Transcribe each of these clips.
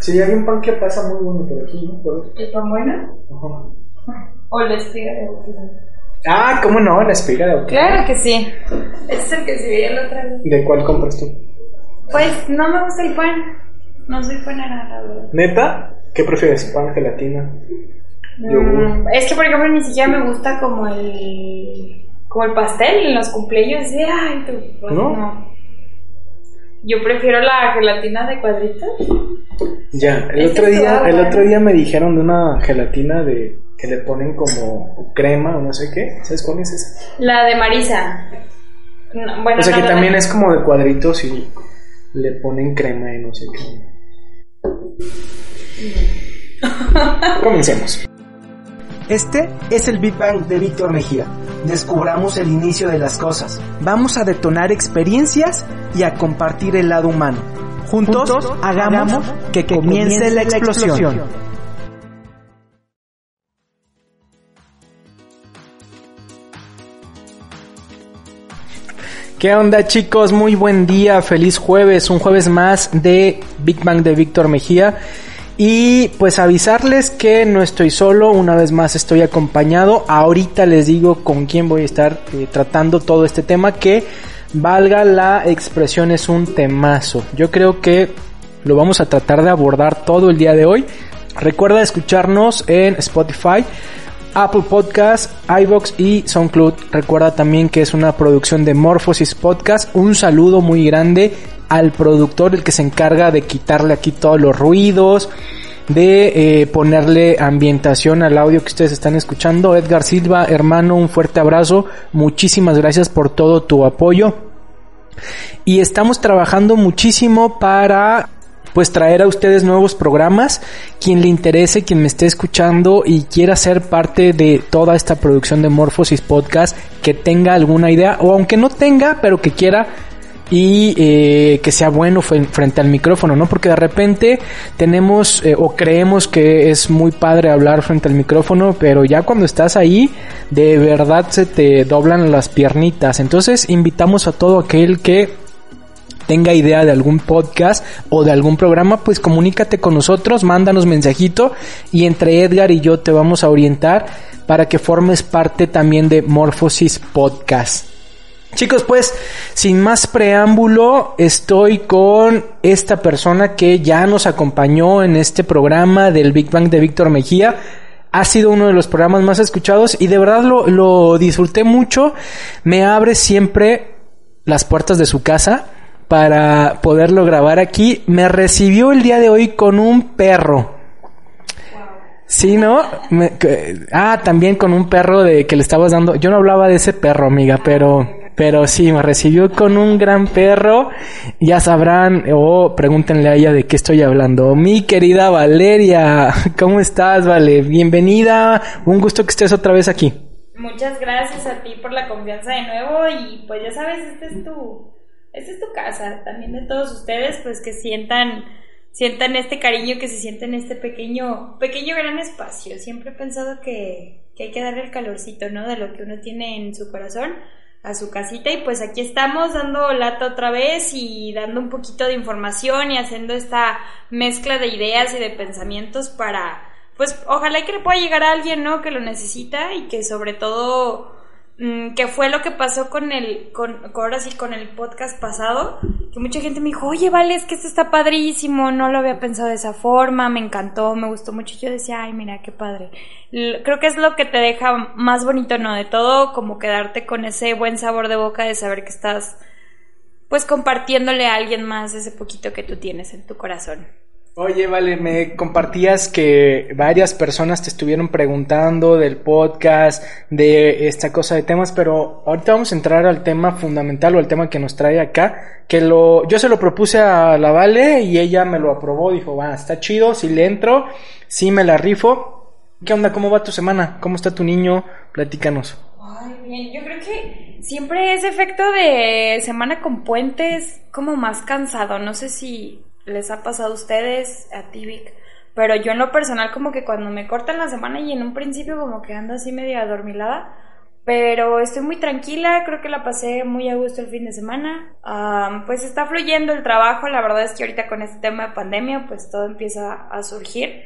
Sí, hay un pan que pasa muy bueno por aquí, ¿no? Por- ¿El pan bueno? Ajá. ¿O la espiga de bautismo? Ah, ¿cómo no? La espiga de auto. Claro que sí. Ese es el que se veía la otra vez. ¿De cuál compras tú? Pues no me gusta el pan. No soy panera, la verdad. ¿Neta? ¿Qué prefieres? ¿Pan, gelatina? Mm, es que, por ejemplo, ni siquiera me gusta como el como el pastel en los cumpleaños. De, ay, tú, pues, ¿No? no. Yo prefiero la gelatina de cuadritos. Ya, el Es otro día, el otro día me dijeron de una gelatina de que le ponen como crema o no sé qué. ¿Sabes cuál es esa? La de Marisa. No, bueno, O sea no, que también de- es como de cuadritos y le ponen crema y no sé qué. Comencemos. Este es el Big Bang de Víctor Mejía. Descubramos el inicio de las cosas. Vamos a detonar experiencias y a compartir el lado humano. Juntos, hagamos, que, comience, la explosión. ¿Qué onda chicos? Muy buen día, feliz jueves, un jueves más de Big Bang de Víctor Mejía. Y pues avisarles que no estoy solo, una vez más estoy acompañado. Ahorita les digo con quién voy a estar eh, tratando todo este tema que valga la expresión es un temazo. Yo creo que lo vamos a tratar de abordar todo el día de hoy. Recuerda escucharnos en Spotify, Apple Podcast, iBox y SoundCloud. Recuerda también que es una producción de Morphosis Podcast. Un saludo muy grande al productor, el que se encarga de quitarle aquí todos los ruidos, de eh, ponerle ambientación al audio que ustedes están escuchando. Edgar Silva, hermano, un fuerte abrazo. Muchísimas gracias por todo tu apoyo. Y estamos trabajando muchísimo para pues traer a ustedes nuevos programas. Quien le interese, quien me esté escuchando y quiera ser parte de toda esta producción de Morphosis Podcast, que tenga alguna idea, o aunque no tenga, pero que quiera y eh, que sea bueno frente al micrófono, ¿no? Porque de repente tenemos eh, o creemos que es muy padre hablar frente al micrófono, pero ya cuando estás ahí, de verdad se te doblan las piernitas. Entonces invitamos a todo aquel que tenga idea de algún podcast o de algún programa, pues comunícate con nosotros, mándanos mensajito y entre Edgar y yo te vamos a orientar para que formes parte también de Morphosis Podcast. Chicos, pues sin más preámbulo, estoy con esta persona que ya nos acompañó en este programa del Big Bang de Víctor Mejía. Ha sido uno de los programas más escuchados y de verdad lo, lo disfruté mucho. Me abre siempre las puertas de su casa para poderlo grabar aquí. Me recibió el día de hoy con un perro. Sí, ¿no? Me- que- ah, también con un perro de que le estabas dando. Yo no hablaba de ese perro, amiga, pero, pero sí, me recibió con un gran perro. Ya sabrán, o pregúntenle a ella de qué estoy hablando. Mi querida Valeria, ¿cómo estás, Vale? Bienvenida. Un gusto que estés otra vez aquí. Muchas gracias a ti por la confianza de nuevo y pues ya sabes, esta es tu, esta es tu casa, también de todos ustedes, pues que sientan, sientan este cariño que se siente en este pequeño, pequeño gran espacio. Siempre he pensado que, que hay que darle el calorcito, ¿no? De lo que uno tiene en su corazón a su casita y pues aquí estamos dando lata otra vez y dando un poquito de información y haciendo esta mezcla de ideas y de pensamientos para pues ojalá que le pueda llegar a alguien, ¿no? Que lo necesita y que sobre todo, que fue lo que pasó con el, con, ahora sí, con el podcast pasado, que mucha gente me dijo, oye, vale, es que esto está padrísimo, no lo había pensado de esa forma, me encantó, me gustó mucho. Yo decía, ay, mira, qué padre. Creo que es lo que te deja más bonito, ¿no? De todo, como quedarte con ese buen sabor de boca de saber que estás, pues, compartiéndole a alguien más ese poquito que tú tienes en tu corazón. Oye, vale, me compartías que varias personas te estuvieron preguntando del podcast, de esta cosa de temas, pero ahorita vamos a entrar al tema fundamental o al tema que nos trae acá, que lo, yo se lo propuse a la Vale y ella me lo aprobó, dijo, va, está chido, si le entro, si me la rifo. ¿Qué onda? ¿Cómo va tu semana? ¿Cómo está tu niño? Platícanos. Ay, bien, yo creo que siempre ese efecto de semana con puentes como más cansado, no sé si les ha pasado a ustedes, a ti Vic, pero yo en lo personal como que cuando me cortan la semana y en un principio como que ando así medio adormilada, pero estoy muy tranquila, creo que la pasé muy a gusto el fin de semana, pues está fluyendo el trabajo, la verdad es que ahorita con este tema de pandemia pues todo empieza a surgir.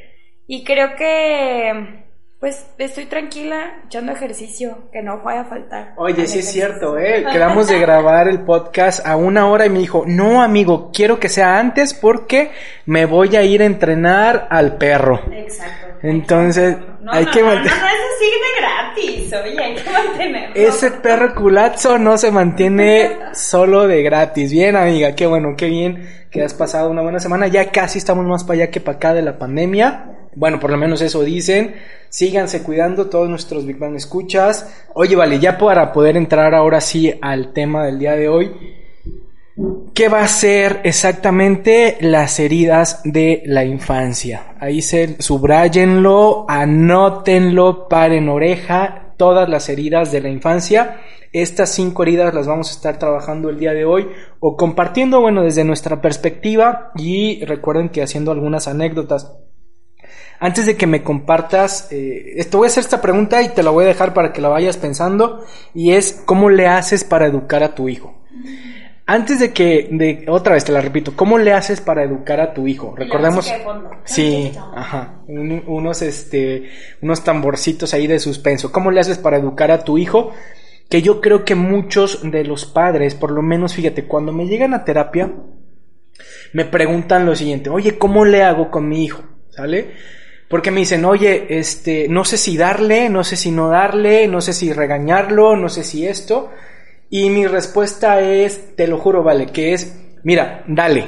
Y creo que pues estoy tranquila, echando ejercicio, que no vaya a faltar. Oye, sí es cierto, ¿eh? Quedamos de grabar el podcast a una hora y me dijo, no amigo, quiero que sea antes porque me voy a ir a entrenar al perro. Exacto. Entonces, hay que mantener... No, no, eso sigue de gratis, oye, hay que mantenerlo. Ese perro culazo no se mantiene solo de gratis. Bien, amiga, qué bueno, qué bien que has pasado una buena semana. Ya casi estamos más para allá que para acá de la pandemia. Bueno, por lo menos eso dicen. Síganse cuidando todos nuestros Big Bang escuchas. Oye, vale, ya para poder entrar ahora sí al tema del día de hoy. ¿Qué va a ser exactamente las heridas de la infancia? Ahí se subrayenlo, anótenlo, paren oreja, todas las heridas de la infancia. Estas cinco heridas las vamos a estar trabajando el día de hoy o compartiendo, bueno, desde nuestra perspectiva y recuerden que haciendo algunas anécdotas. Antes de que me compartas, eh, te voy a hacer esta pregunta y te la voy a dejar para que la vayas pensando y es ¿cómo le haces para educar a tu hijo? Antes de que, de, otra vez te la repito, ¿cómo le haces para educar a tu hijo? Recordemos, sí, ajá, unos, este, unos tamborcitos ahí de suspenso. ¿Cómo le haces para educar a tu hijo? Que yo creo que muchos de los padres, por lo menos, fíjate, cuando me llegan a terapia, me preguntan lo siguiente, oye, ¿cómo le hago con mi hijo? ¿Sale? Porque me dicen, oye, este, no sé si darle, no sé si no darle, no sé si regañarlo, no sé si esto. Y mi respuesta es, te lo juro, vale, que es, mira, dale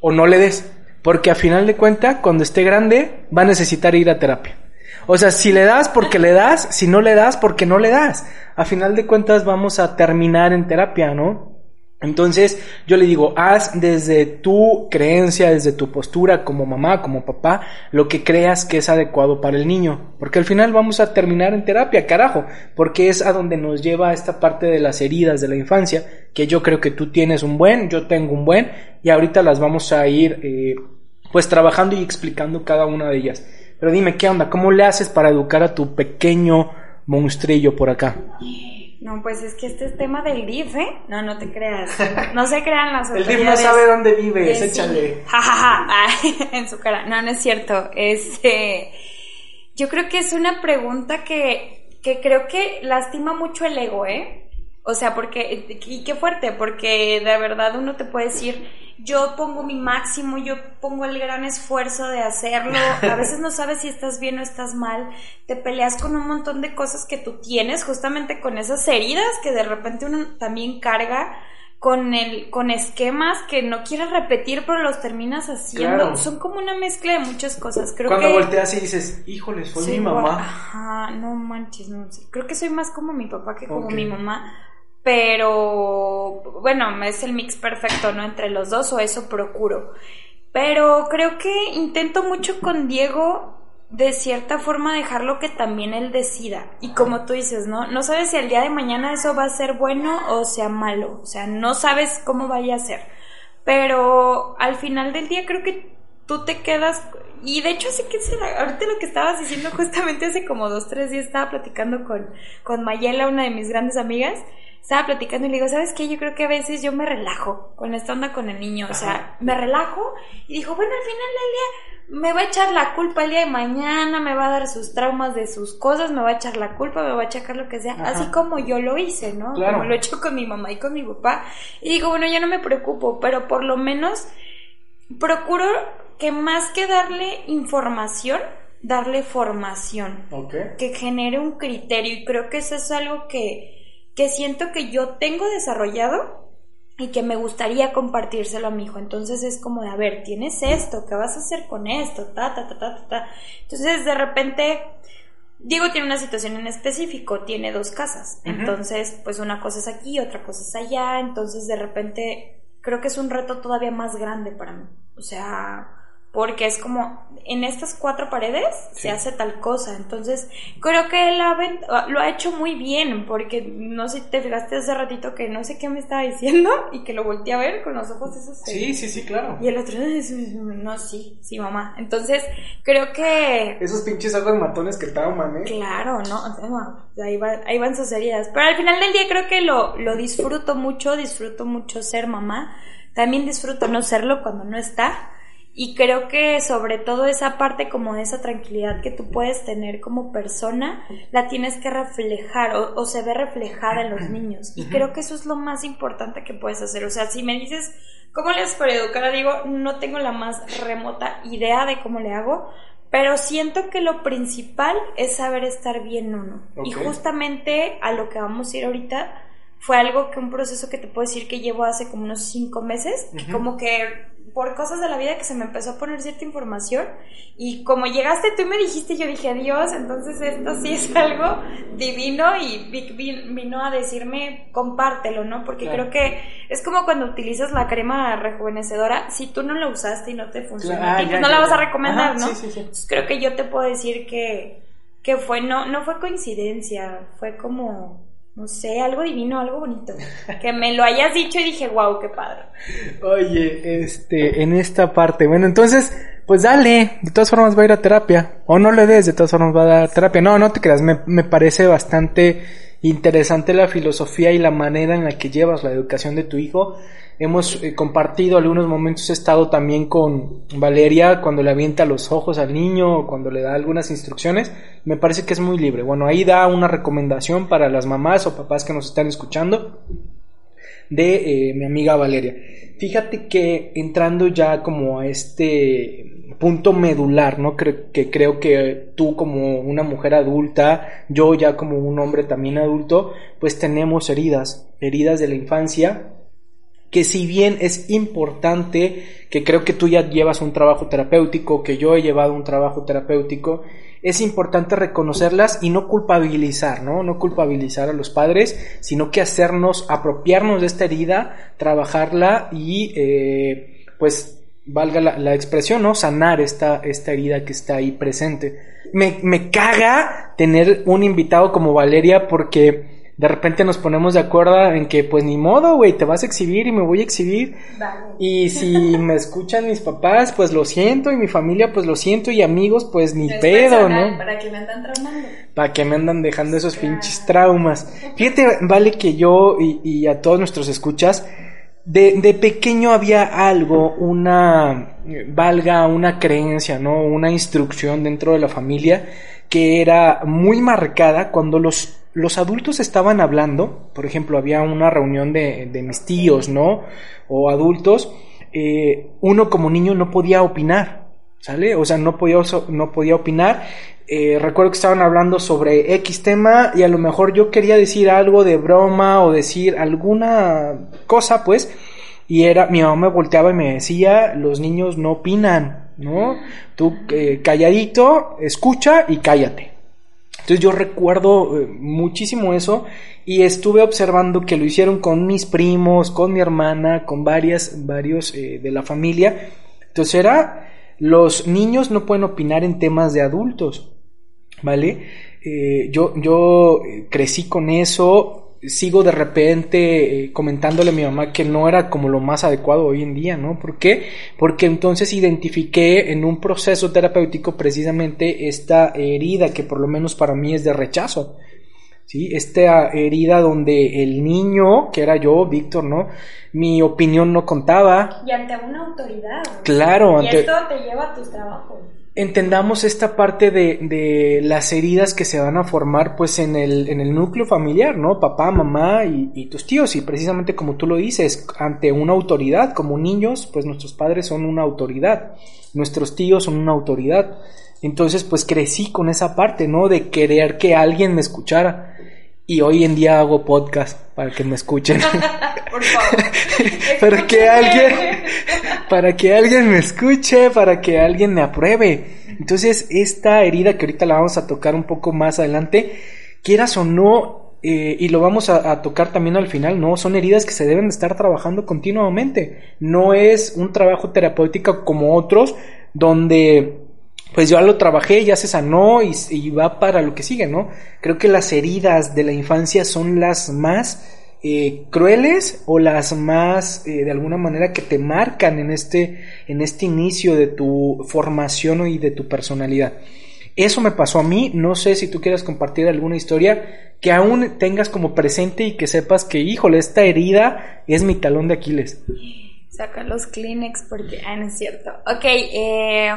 o no le des. Porque a final de cuentas, cuando esté grande, va a necesitar ir a terapia. O sea, si le das porque le das, si no le das porque no le das. A final de cuentas vamos a terminar en terapia, ¿no? Entonces yo le digo, haz desde tu creencia, desde tu postura como mamá, como papá, lo que creas que es adecuado para el niño. Porque al final vamos a terminar en terapia, carajo, porque es a donde nos lleva esta parte de las heridas de la infancia, que yo creo que tú tienes un buen, yo tengo un buen, y ahorita las vamos a ir eh, pues trabajando y explicando cada una de ellas. Pero dime, ¿qué onda? ¿Cómo le haces para educar a tu pequeño monstrillo por acá? No, pues es que este es tema del DIF, ¿eh? No, no te creas. No se crean las El DIF no sabe dónde vives, échale. en su cara. No, no es cierto. Este, yo creo que es una pregunta que, que creo que lastima mucho el ego, ¿eh? O sea, porque, y qué fuerte, porque de verdad uno te puede decir, yo pongo mi máximo, yo pongo el gran esfuerzo de hacerlo, a veces no sabes si estás bien o estás mal, te peleas con un montón de cosas que tú tienes, justamente con esas heridas que de repente uno también carga, con el con esquemas que no quieres repetir pero los terminas haciendo. Son como una mezcla de muchas cosas. Creo cuando volteas y dices híjole fue mi mamá ajá no manches no sé. Creo que soy más como mi papá que como mi mamá pero bueno, es el mix perfecto, ¿no? Entre los dos o eso procuro. Pero creo que intento mucho con Diego de cierta forma dejarlo que también él decida. Y como tú dices, ¿no? No sabes si el día de mañana eso va a ser bueno o sea malo. O sea, no sabes cómo vaya a ser. Pero al final del día creo que tú te quedas... Y de hecho, así que ahorita lo que estabas diciendo justamente hace como dos, tres días estaba platicando con, con Mayela, una de mis grandes amigas estaba platicando y le digo, ¿sabes qué? Yo creo que a veces yo me relajo con esta onda con el niño. O sea, me relajo y dijo, bueno, al final del día me va a echar la culpa el día de mañana, me va a dar sus traumas de sus cosas, me va a echar la culpa, me va a echar lo que sea. Así como yo lo hice, ¿no? Como lo he hecho con mi mamá y con mi papá. Y digo, bueno, yo no me preocupo, pero por lo menos procuro que más que darle información, darle formación. Que genere un criterio. Y creo que eso es algo que que siento que yo tengo desarrollado y que me gustaría compartírselo a mi hijo. Entonces es como de, a ver, tienes esto, ¿qué vas a hacer con esto? Ta, ta, ta, ta, ta, ta. Entonces de repente, Diego tiene una situación en específico, tiene dos casas. Entonces, pues una cosa es aquí, otra cosa es allá. Entonces de repente creo que es un reto todavía más grande para mí. O sea, porque es como en estas cuatro paredes se hace tal cosa. Entonces, creo que él lo ha hecho muy bien, porque no sé si te fijaste hace ratito que no sé qué me estaba diciendo y que lo volteé a ver con los ojos esos. Sí, sí, sí, claro. Y el otro, no, sí, sí, mamá. Entonces, creo que. Esos pinches ojos matones que trauman, ¿eh? Claro, no, ahí, ahí van sus heridas. Pero al final del día creo que lo, lo disfruto mucho, disfruto mucho ser mamá. También disfruto no serlo cuando no está y creo que sobre todo esa parte como de esa tranquilidad que tú puedes tener como persona, la tienes que reflejar o, se ve reflejada en los niños. Y creo que eso es lo más importante que puedes hacer. O sea, si me dices, ¿cómo le haces para educar? Digo, no tengo la más remota idea de cómo le hago, pero siento que lo principal es saber estar bien uno. Y justamente a lo que vamos a ir ahorita fue algo que un proceso que te puedo decir que llevo hace como unos cinco meses, que como que por cosas de la vida que se me empezó a poner cierta información y como llegaste tú y me dijiste, yo dije, Dios, entonces esto sí es algo divino y vino a decirme, compártelo, ¿no? Porque creo que es como cuando utilizas la crema rejuvenecedora, si tú no la usaste y no te funciona, ah, pues no la vas a recomendar, ¿no? creo que yo te puedo decir que, que fue, no, no fue coincidencia, fue como no sé, algo divino, algo bonito. Que me lo hayas dicho y dije, wow, qué padre. Oye, este, en esta parte, bueno, entonces, pues dale, de todas formas va a ir a terapia. O no le des, de todas formas va a dar terapia. No, no te creas, me, me parece bastante interesante la filosofía y la manera en la que llevas la educación de tu hijo. Hemos eh, compartido algunos momentos, he estado también con Valeria cuando le avienta los ojos al niño o cuando le da algunas instrucciones. Me parece que es muy libre. Bueno, ahí da una recomendación para las mamás o papás que nos están escuchando de eh, mi amiga Valeria. Fíjate que entrando ya como a este punto medular, ¿no? que creo que tú como una mujer adulta, yo ya como un hombre también adulto, pues tenemos heridas, heridas de la infancia que si bien es importante, que creo que tú ya llevas un trabajo terapéutico, que yo he llevado un trabajo terapéutico, es importante reconocerlas y no culpabilizar, ¿no? No culpabilizar a los padres, sino que hacernos, apropiarnos de esta herida, trabajarla y, eh, pues, valga la, expresión, ¿no? Sanar esta, esta herida que está ahí presente. Me, me caga tener un invitado como Valeria porque de repente nos ponemos de acuerdo en que pues ni modo, güey, te vas a exhibir y me voy a exhibir. Y si me escuchan mis papás, pues lo siento, y mi familia, pues lo siento, y amigos, pues ni pedo, ¿no? Para que me andan traumando. Para que me andan dejando esos pinches traumas. Fíjate, vale que yo y, y a todos nuestros escuchas, de, de, pequeño había algo, una, valga, una creencia, ¿no? Una instrucción dentro de la familia que era muy marcada cuando los los adultos estaban hablando, por ejemplo, había una reunión de, mis tíos, ¿no? O adultos, eh, uno como niño no podía opinar, ¿sale? O sea, no podía, no podía opinar. Eh, recuerdo que estaban hablando sobre X tema y a lo mejor yo quería decir algo de broma o decir alguna cosa, pues, y era, mi mamá me volteaba y me decía, los niños no opinan, ¿no? Tú eh, calladito, escucha y cállate. Entonces yo recuerdo eh, muchísimo eso y estuve observando que lo hicieron con mis primos, con mi hermana, con varias, varios de la familia. Entonces era, los niños no pueden opinar en temas de adultos, ¿vale? Eh, yo, yo crecí con eso, sigo de repente eh, comentándole a mi mamá que no era como lo más adecuado hoy en día, ¿no? ¿Por qué? Porque entonces identifiqué en un proceso terapéutico precisamente esta herida que por lo menos para mí es de rechazo. ¿Sí? Esta herida donde el niño, que era yo, Víctor, ¿no? Mi opinión no contaba. Y ante una autoridad. Claro, y esto te lleva a tus trabajos entendamos esta parte de, de, las heridas que se van a formar pues en el, en el núcleo familiar, ¿no? Papá, mamá y, tus tíos. Y precisamente como tú lo dices, ante una autoridad, como niños, pues nuestros padres son una autoridad, nuestros tíos son una autoridad. Entonces pues crecí con esa parte, ¿no? De querer que alguien me escuchara. y hoy en día hago podcast para que me escuchen. Por favor. para que alguien para que alguien me escuche, para que alguien me apruebe. Entonces, esta herida que ahorita la vamos a tocar un poco más adelante, quieras o no, eh, y lo vamos a, a, tocar también al final, ¿no? Son heridas que se deben estar trabajando continuamente. No es un trabajo terapéutico como otros, donde pues ya lo trabajé, ya se sanó y, y, va para lo que sigue, ¿no? Creo que las heridas de la infancia son las más eh, crueles o las más eh, de alguna manera que te marcan en este en este inicio de tu formación y de tu personalidad. Eso me pasó a mí, no sé si tú quieres compartir alguna historia que aún tengas como presente y que sepas que, híjole, esta herida es mi talón de Aquiles. Saca los Kleenex porque, ah, no es cierto. Ok, eh,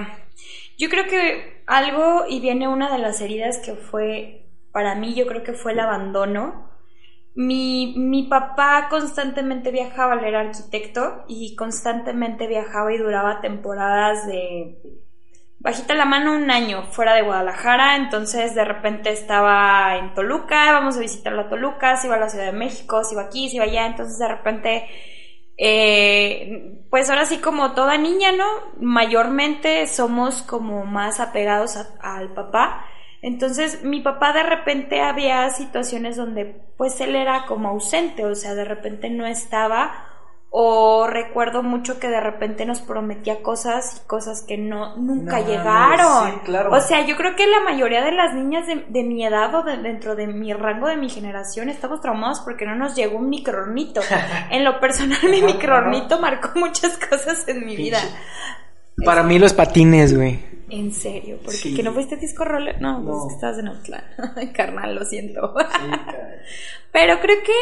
yo creo que algo, y viene una de las heridas que fue, para mí, yo creo que fue el abandono. Mi, mi papá constantemente viajaba, él era arquitecto y constantemente viajaba y duraba temporadas de bajita la mano un año fuera de Guadalajara, entonces de repente estaba en Toluca, vamos a visitar la Toluca, se iba a la Ciudad de México, se iba aquí, se iba allá, entonces de repente, eh, pues ahora sí como toda niña, ¿no? Mayormente somos como más apegados al papá. Entonces mi papá de repente había situaciones donde pues él era como ausente, o sea, de repente no estaba o recuerdo mucho que de repente nos prometía cosas y cosas que no nunca No, llegaron. sí, claro. O sea, yo creo que la mayoría de las niñas de, de mi edad o de- dentro de mi rango de mi generación estamos traumados porque no nos llegó un microornito. en lo personal, mi microornito marcó muchas cosas en mi vida. Para mí los patines, güey. En serio, porque Sí. que no fuiste disco roller. No, pues es que estabas en. Ay, Carnal, lo siento. Pero creo que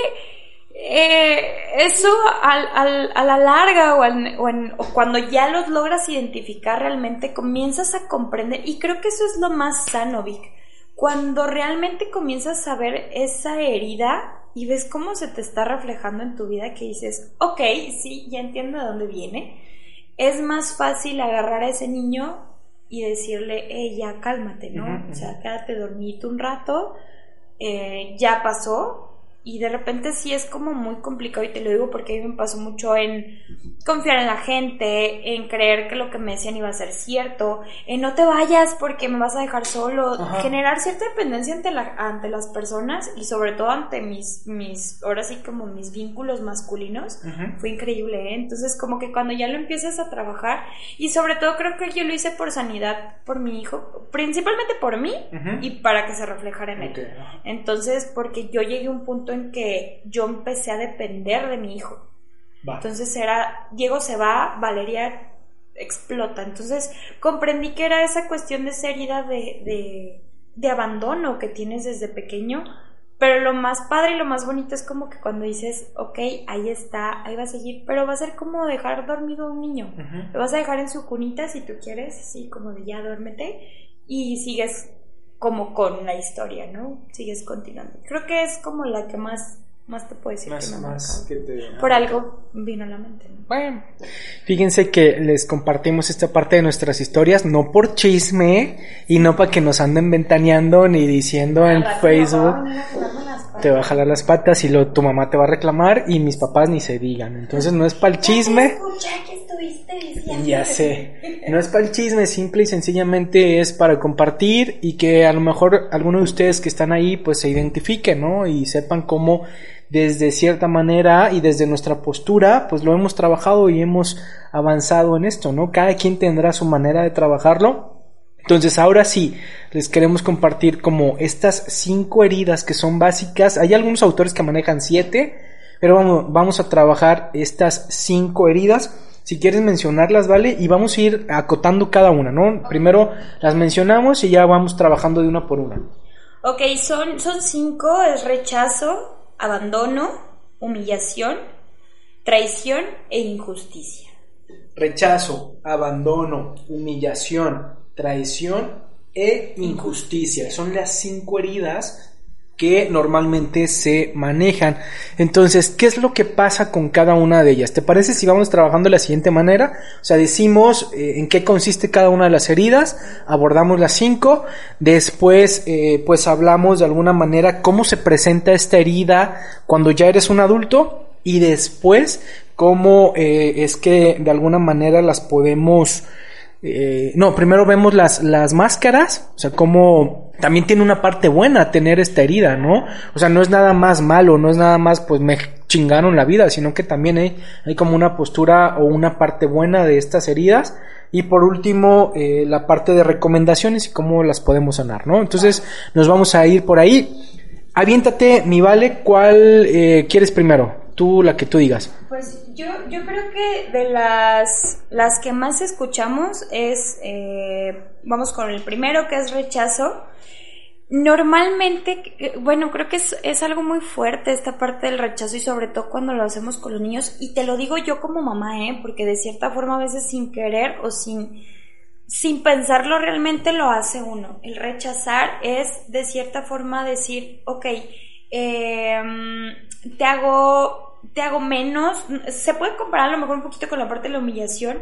eh, eso al, al- a la larga o, al- o en- o cuando ya los logras identificar realmente comienzas a comprender y creo que eso es lo más sano, Vic. Cuando realmente comienzas a ver esa herida y ves cómo se te está reflejando en tu vida que dices, ok, sí, ya entiendo de dónde viene, es más fácil agarrar a ese niño y decirle, hey, ya cálmate, ¿no? Ujú, O sea, quédate dormidito un rato, eh, ya pasó y de repente sí es como muy complicado y te lo digo porque a mí me pasó mucho en confiar en la gente, en creer que lo que me decían iba a ser cierto, en no te vayas porque me vas a dejar solo, Ajá. generar cierta dependencia ante, la, ante las personas y sobre todo ante mis, mis, ahora sí como mis vínculos masculinos, fue increíble, ¿eh? Entonces como que cuando ya lo empiezas a trabajar y sobre todo creo que yo lo hice por sanidad, por mi hijo, principalmente por mí y para que se reflejara en él. Entonces, porque yo llegué a un punto en que yo empecé a depender de mi hijo. Va. Entonces era, Diego se va, Valeria explota. Entonces comprendí que era esa cuestión de seriedad de, de, de abandono que tienes desde pequeño. Pero lo más padre y lo más bonito es como que cuando dices, ok, ahí está, ahí va a seguir, pero va a ser como dejar dormido a un niño. Lo vas a dejar en su cunita si tú quieres, así como de ya duérmete y sigues como con la historia, ¿no? Sigues continuando. Creo que es como la que más, más te puedo decir Más, que me más que te... Por algo vino a la mente. ¿no? Bueno, fíjense que les compartimos esta parte de nuestras historias, no por chisme y no para que nos anden ventaneando ni diciendo en Facebook te va a jalar las patas y luego tu mamá te va a reclamar y mis papás ni se digan. Entonces no es para el chisme. Ya sé, no es para el chisme, simple y sencillamente es para compartir y que a lo mejor algunos de ustedes que están ahí pues se identifiquen, ¿no? Y sepan cómo desde cierta manera y desde nuestra postura pues lo hemos trabajado y hemos avanzado en esto, ¿no? Cada quien tendrá su manera de trabajarlo. Entonces ahora sí, les queremos compartir como estas cinco heridas que son básicas. Hay algunos autores que manejan siete, pero vamos, vamos a trabajar estas cinco heridas. Si quieres mencionarlas, ¿vale? Y vamos a ir acotando cada una, ¿no? Primero las mencionamos y ya vamos trabajando de una por una. Ok, son, son cinco, es rechazo, abandono, humillación, traición e injusticia. Rechazo, abandono, humillación, traición e injusticia. Son las cinco heridas que normalmente se manejan. Entonces, ¿qué es lo que pasa con cada una de ellas? ¿Te parece si vamos trabajando de la siguiente manera? O sea, decimos eh, en qué consiste cada una de las heridas, abordamos las cinco, después eh, pues hablamos de alguna manera cómo se presenta esta herida cuando ya eres un adulto y después cómo eh, es que de alguna manera las podemos eh, no, primero vemos las, las máscaras, o sea, como también tiene una parte buena tener esta herida, ¿no? O sea, no es nada más malo, no es nada más, pues me chingaron la vida, sino que también hay, hay como una postura o una parte buena de estas heridas. Y por último, eh, la parte de recomendaciones y cómo las podemos sanar, ¿no? Entonces, nos vamos a ir por ahí. Aviéntate, mi vale, ¿cuál eh, quieres primero? Tú, la que tú digas. Pues yo, yo creo que de las, las que más escuchamos es, eh, vamos con el primero que es rechazo. Normalmente, eh, bueno, creo que es, es, algo muy fuerte esta parte del rechazo y sobre todo cuando lo hacemos con los niños. Y te lo digo yo como mamá, ¿eh? Porque de cierta forma a veces sin querer o sin, sin pensarlo realmente lo hace uno. El rechazar es de cierta forma decir, ok, eh, te hago te hago menos. Se puede comparar a lo mejor un poquito con la parte de la humillación,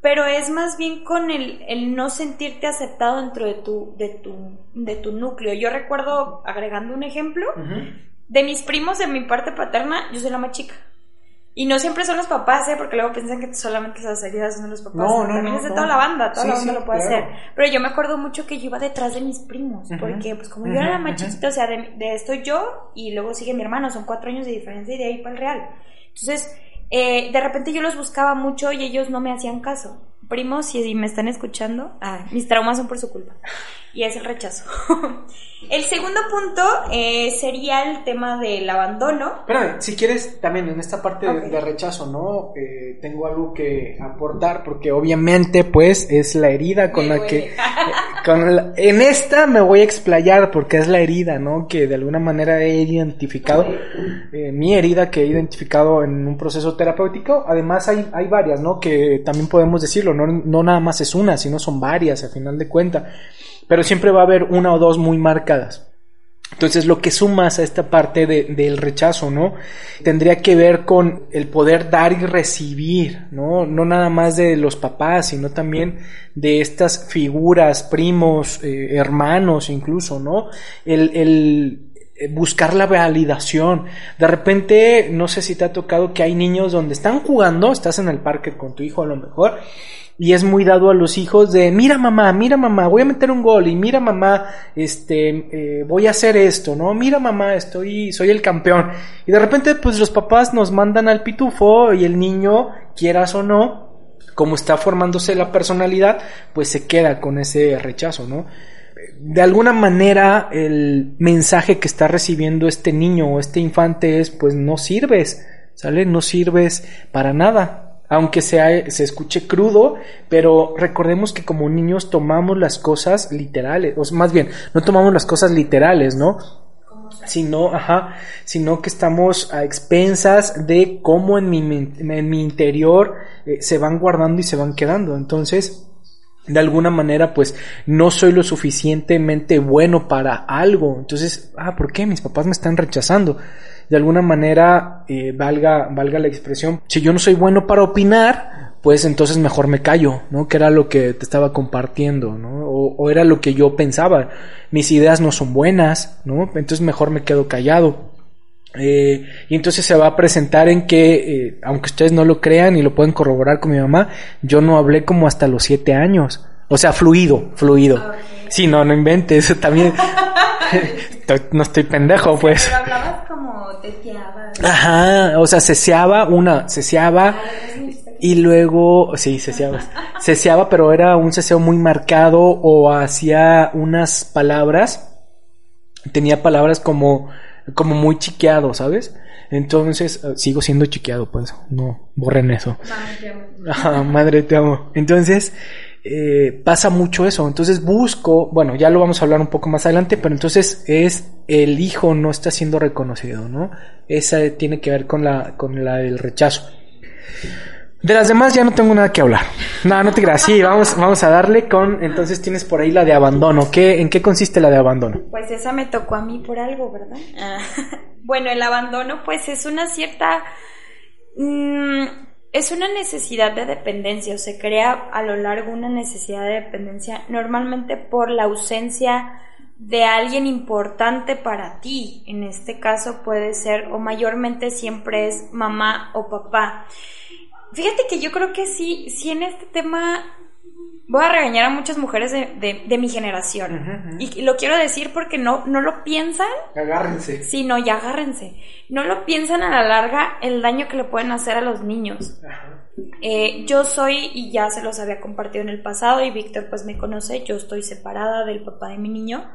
pero es más bien con el, el no sentirte aceptado dentro de tu, de tu, de tu núcleo. Yo recuerdo, agregando un ejemplo, de mis primos de mi parte paterna, yo soy la más chica. Y no siempre son los papás, ¿eh? Porque luego piensan que solamente las heridas son de los papás. No, no, También es de toda la banda, toda la banda lo puede hacer. Pero yo me acuerdo mucho que yo iba detrás de mis primos, porque pues como yo era la más chiquita, o sea, de, de, esto yo y luego sigue mi hermano, son cuatro años de diferencia y de ahí para el real. Entonces, eh, de repente yo los buscaba mucho y ellos no me hacían caso. Primos, si me están escuchando, ah, mis traumas son por su culpa. Y es el rechazo. el segundo punto eh, sería el tema del abandono. Espérame, si quieres, también en esta parte de, rechazo, ¿no? Eh, tengo algo que aportar, porque obviamente, pues, es la herida con la que. con en esta me voy a explayar, porque es la herida, ¿no? Que de alguna manera he identificado. Eh, mi herida que he identificado en un proceso terapéutico. Además, hay, hay varias, ¿no? Que también podemos decirlo, no, no nada más es una, sino son varias, al final de cuentas pero siempre va a haber una o dos muy marcadas. Entonces lo que sumas a esta parte del rechazo, ¿no? Tendría que ver con el poder dar y recibir, ¿no? No nada más de los papás, sino también de estas figuras, primos, eh, hermanos incluso, ¿no? El, el eh, buscar la validación. De repente, no sé si te ha tocado que hay niños donde están jugando, estás en el parque con tu hijo a lo mejor, y es muy dado a los hijos de mira mamá, mira mamá, voy a meter un gol y mira mamá, este, eh, voy a hacer esto, ¿no? Mira mamá, estoy, soy el campeón. Y de repente pues los papás nos mandan al pitufo y el niño, quieras o no, como está formándose la personalidad, pues se queda con ese rechazo, ¿no? De alguna manera el mensaje que está recibiendo este niño o este infante es pues no sirves, ¿sale? No sirves para nada aunque sea, se escuche crudo, pero recordemos que como niños tomamos las cosas literales, o más bien, no tomamos las cosas literales, ¿no? Sino, ajá, sino que estamos a expensas de cómo en mi, en mi interior eh, se van guardando y se van quedando. Entonces, de alguna manera, pues no soy lo suficientemente bueno para algo. Entonces, ah, ¿por qué mis papás me están rechazando? De alguna manera eh, valga, valga la expresión, si yo no soy bueno para opinar, pues entonces mejor me callo, ¿no? Que era lo que te estaba compartiendo, ¿no? O, era lo que yo pensaba. Mis ideas no son buenas, ¿no? Entonces mejor me quedo callado. Eh, y entonces se va a presentar en que, eh, aunque ustedes no lo crean y lo pueden corroborar con mi mamá, yo no hablé como hasta los siete años. O sea, fluido, fluido. Ah, sí, no, no inventes, también. no estoy pendejo, pues. Pero hablabas como teteabas. Ajá, o sea, ceseaba una, ceseaba y luego, sí, ceseaba. ceseaba, pero era un ceseo muy marcado o hacía unas palabras, tenía palabras como, como muy chiqueado, ¿sabes? Entonces, eh, sigo siendo chiqueado, pues, no, borren eso. Madre te amo. Ajá, madre te amo. Entonces, eh, pasa mucho eso. Entonces busco, bueno, ya lo vamos a hablar un poco más adelante, pero entonces es el hijo no está siendo reconocido, ¿no? Esa tiene que ver con la, con la del rechazo. De las demás ya no tengo nada que hablar. No, no te creas. Sí, vamos, vamos a darle con. Entonces tienes por ahí la de abandono. ¿Qué, ¿En qué consiste la de abandono? Pues esa me tocó a mí por algo, ¿verdad? Bueno, el abandono, pues es una cierta. Mm, es una necesidad de dependencia, o se crea a lo largo una necesidad de dependencia, normalmente por la ausencia de alguien importante para ti. En este caso puede ser, o mayormente siempre es mamá o papá. Fíjate que yo creo que sí, sí en este tema voy a regañar a muchas mujeres de, de, mi generación. Y lo quiero decir porque no, no lo piensan. Agárrense. Sí, no, ya agárrense. No lo piensan a la larga el daño que le pueden hacer a los niños. Eh, yo soy, y ya se los había compartido en el pasado, y Víctor pues me conoce, yo estoy separada del papá de mi niño.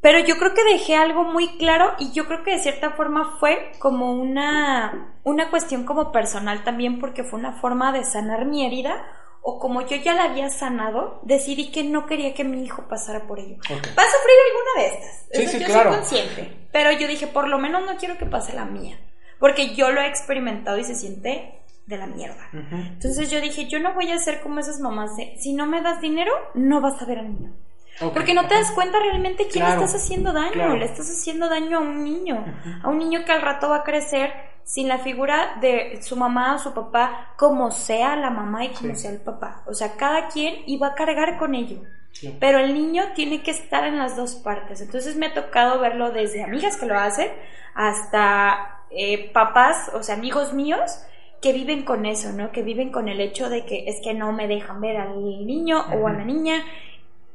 Pero yo creo que dejé algo muy claro y yo creo que de cierta forma fue como una, una cuestión como personal también porque fue una forma de sanar mi herida o como yo ya la había sanado, decidí que no quería que mi hijo pasara por ello. Va a sufrir alguna de estas. Sí, sí, yo claro. soy consciente. Pero yo dije, por lo menos no quiero que pase la mía. Porque yo lo he experimentado y se siente de la mierda. Entonces yo dije, yo no voy a ser como esas mamás de, si no me das dinero, no vas a ver al niño. Porque no te das cuenta realmente quién estás haciendo daño. Le estás haciendo daño a un niño. A un niño que al rato va a crecer sin la figura de su mamá o su papá, como sea la mamá y como sea el papá. O sea, cada quien iba a cargar con ello. Pero el niño tiene que estar en las dos partes. Entonces me ha tocado verlo desde amigas que lo hacen hasta eh, papás, o sea, amigos míos que viven con eso, ¿no? Que viven con el hecho de que es que no me dejan ver al niño o a la niña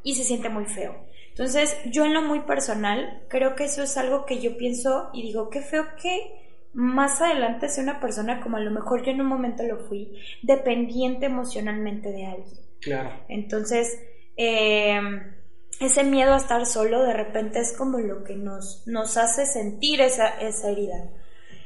y se siente muy feo. Entonces, yo en lo muy personal, creo que eso es algo que yo pienso y digo, qué feo que más adelante sea una persona como a lo mejor yo en un momento lo fui, dependiente emocionalmente de alguien. Claro. Entonces, eh, ese miedo a estar solo de repente es como lo que nos, nos hace sentir esa, esa herida.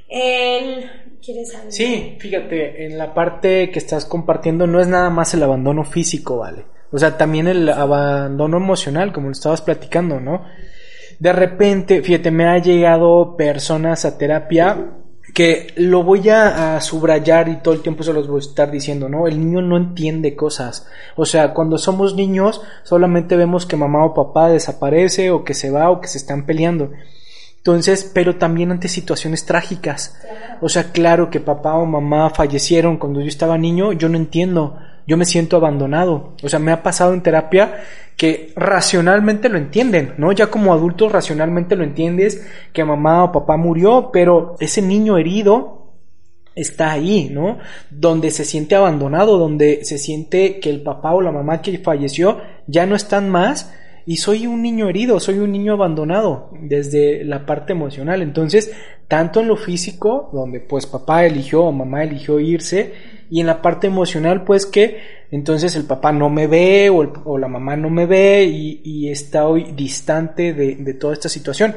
El, ¿Quieres saber? Sí, fíjate, en la parte que estás compartiendo no es nada más el abandono físico, ¿vale? O sea, también el abandono emocional, como lo estabas platicando, ¿no? De repente, fíjate, me ha llegado personas a terapia que lo voy a, subrayar y todo el tiempo se los voy a estar diciendo, ¿no? El niño no entiende cosas. O sea, cuando somos niños solamente vemos que mamá o papá desaparece o que se va o que se están peleando. Entonces, pero también ante situaciones trágicas. O sea, claro que papá o mamá fallecieron cuando yo estaba niño, yo no entiendo yo me siento abandonado. O sea, me ha pasado en terapia que racionalmente lo entienden, ¿no? Ya como adultos racionalmente lo entiendes que mamá o papá murió, pero ese niño herido está ahí, ¿no? Donde se siente abandonado, donde se siente que el papá o la mamá que falleció ya no están más y soy un niño herido, soy un niño abandonado desde la parte emocional. Entonces, tanto en lo físico, donde pues papá eligió o mamá eligió irse, y en la parte emocional, pues que entonces el papá no me ve o, la mamá no me ve y, está hoy distante de, de toda esta situación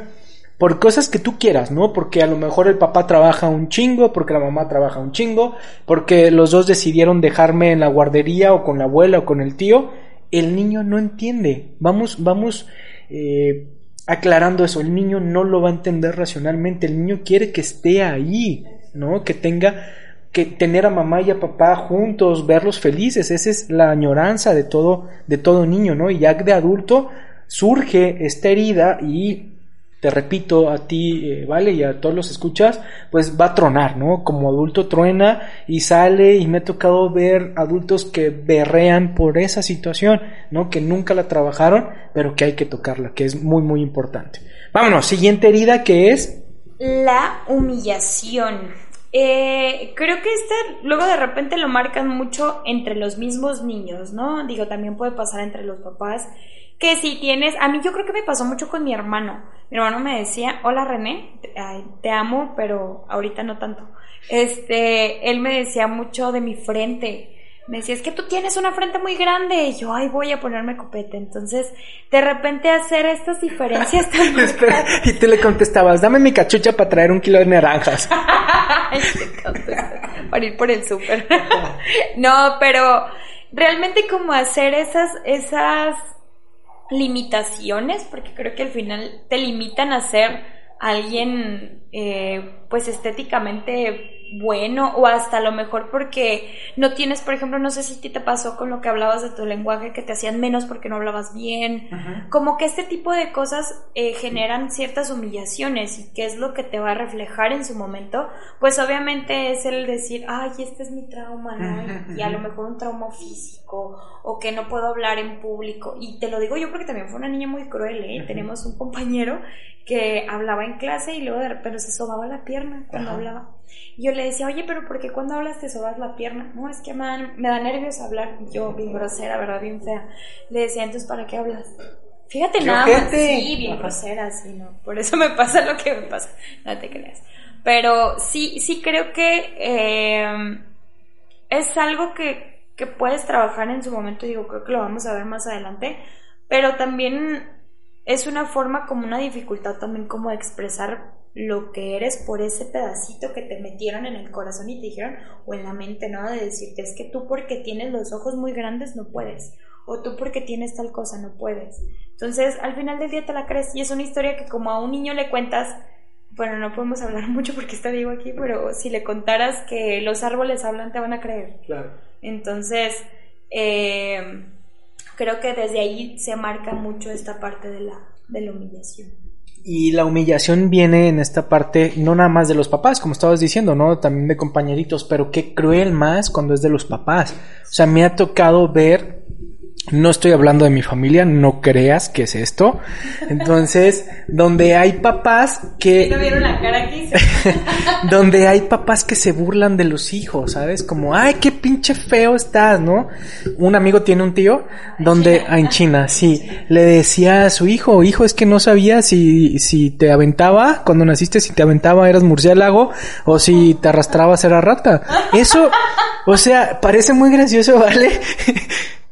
por cosas que tú quieras, ¿no? Porque a lo mejor el papá trabaja un chingo, porque la mamá trabaja un chingo, porque los dos decidieron dejarme en la guardería o con la abuela o con el tío, el niño no entiende. Vamos, vamos eh, aclarando eso, el niño no lo va a entender racionalmente, el niño quiere que esté ahí, ¿no? Que tenga que tener a mamá y a papá juntos, verlos felices, esa es la añoranza de todo, de todo niño, ¿no? Y ya de adulto surge esta herida y te repito a ti, eh, ¿vale? Y a todos los escuchas, pues va a tronar, ¿no? Como adulto truena y sale y me ha tocado ver adultos que berrean por esa situación, ¿no? Que nunca la trabajaron, pero que hay que tocarla, que es muy, muy importante. Vámonos, siguiente herida que es... La humillación. Eh, creo que este luego de repente lo marcan mucho entre los mismos niños, ¿no? Digo, también puede pasar entre los papás. Que si tienes, a mí yo creo que me pasó mucho con mi hermano. Mi hermano me decía, hola René, te amo, pero ahorita no tanto. Este, él me decía mucho de mi frente me decía, es que tú tienes una frente muy grande. Y yo, ay, voy a ponerme copete. Entonces, de repente hacer estas diferencias tan Y tú le contestabas, dame mi cachucha para traer un kilo de naranjas. para ir por el súper. no, pero realmente como hacer esas, esas limitaciones, porque creo que al final te limitan a ser alguien, eh, pues estéticamente bueno o hasta a lo mejor porque no tienes, por ejemplo, no sé si ti te pasó con lo que hablabas de tu lenguaje, que te hacían menos porque no hablabas bien, como que este tipo de cosas eh, generan ciertas humillaciones y qué es lo que te va a reflejar en su momento, pues obviamente es el decir, ay, este es mi trauma, ¿no? Y a lo mejor un trauma físico o que no puedo hablar en público. Y te lo digo yo porque también fue una niña muy cruel, ¿eh? Tenemos un compañero que hablaba en clase y luego de repente se sobaba la pierna cuando hablaba. Y yo le decía, oye, pero ¿por qué cuando hablas te sobas la pierna? No, es que me, da nervios hablar. Yo, bien grosera, ¿verdad? Bien fea. Le decía, entonces, ¿para qué hablas? Fíjate nada más. Sí, bien grosera, sí, ¿no? Por eso me pasa lo que me pasa. No te creas. Pero sí, sí creo que eh, es algo que, que puedes trabajar en su momento. Digo, creo que lo vamos a ver más adelante. Pero también es una forma como una dificultad también como de expresar lo que eres por ese pedacito que te metieron en el corazón y te dijeron, o en la mente, ¿no? De decirte, es que tú porque tienes los ojos muy grandes no puedes, o tú porque tienes tal cosa no puedes. Entonces, al final del día te la crees y es una historia que como a un niño le cuentas, bueno, no podemos hablar mucho porque está Diego aquí, pero si le contaras que los árboles hablan, te van a creer. Claro. Entonces, eh, creo que desde ahí se marca mucho esta parte de la, de la humillación. Y la humillación viene en esta parte, no nada más de los papás, como estabas diciendo, ¿no? También de compañeritos, pero qué cruel más cuando es de los papás. O sea, me ha tocado ver no estoy hablando de mi familia, no creas que es esto. Entonces, donde hay papás que... ¿No vieron la cara aquí? donde hay papás que se burlan de los hijos, ¿sabes? Como, ay, qué pinche feo estás, ¿no? Un amigo tiene un tío donde, ah, en China, sí, le decía a su hijo, hijo, es que no sabía si, si te aventaba, cuando naciste, si te aventaba eras murciélago o si te arrastrabas era rata. Eso, o sea, parece muy gracioso, ¿vale?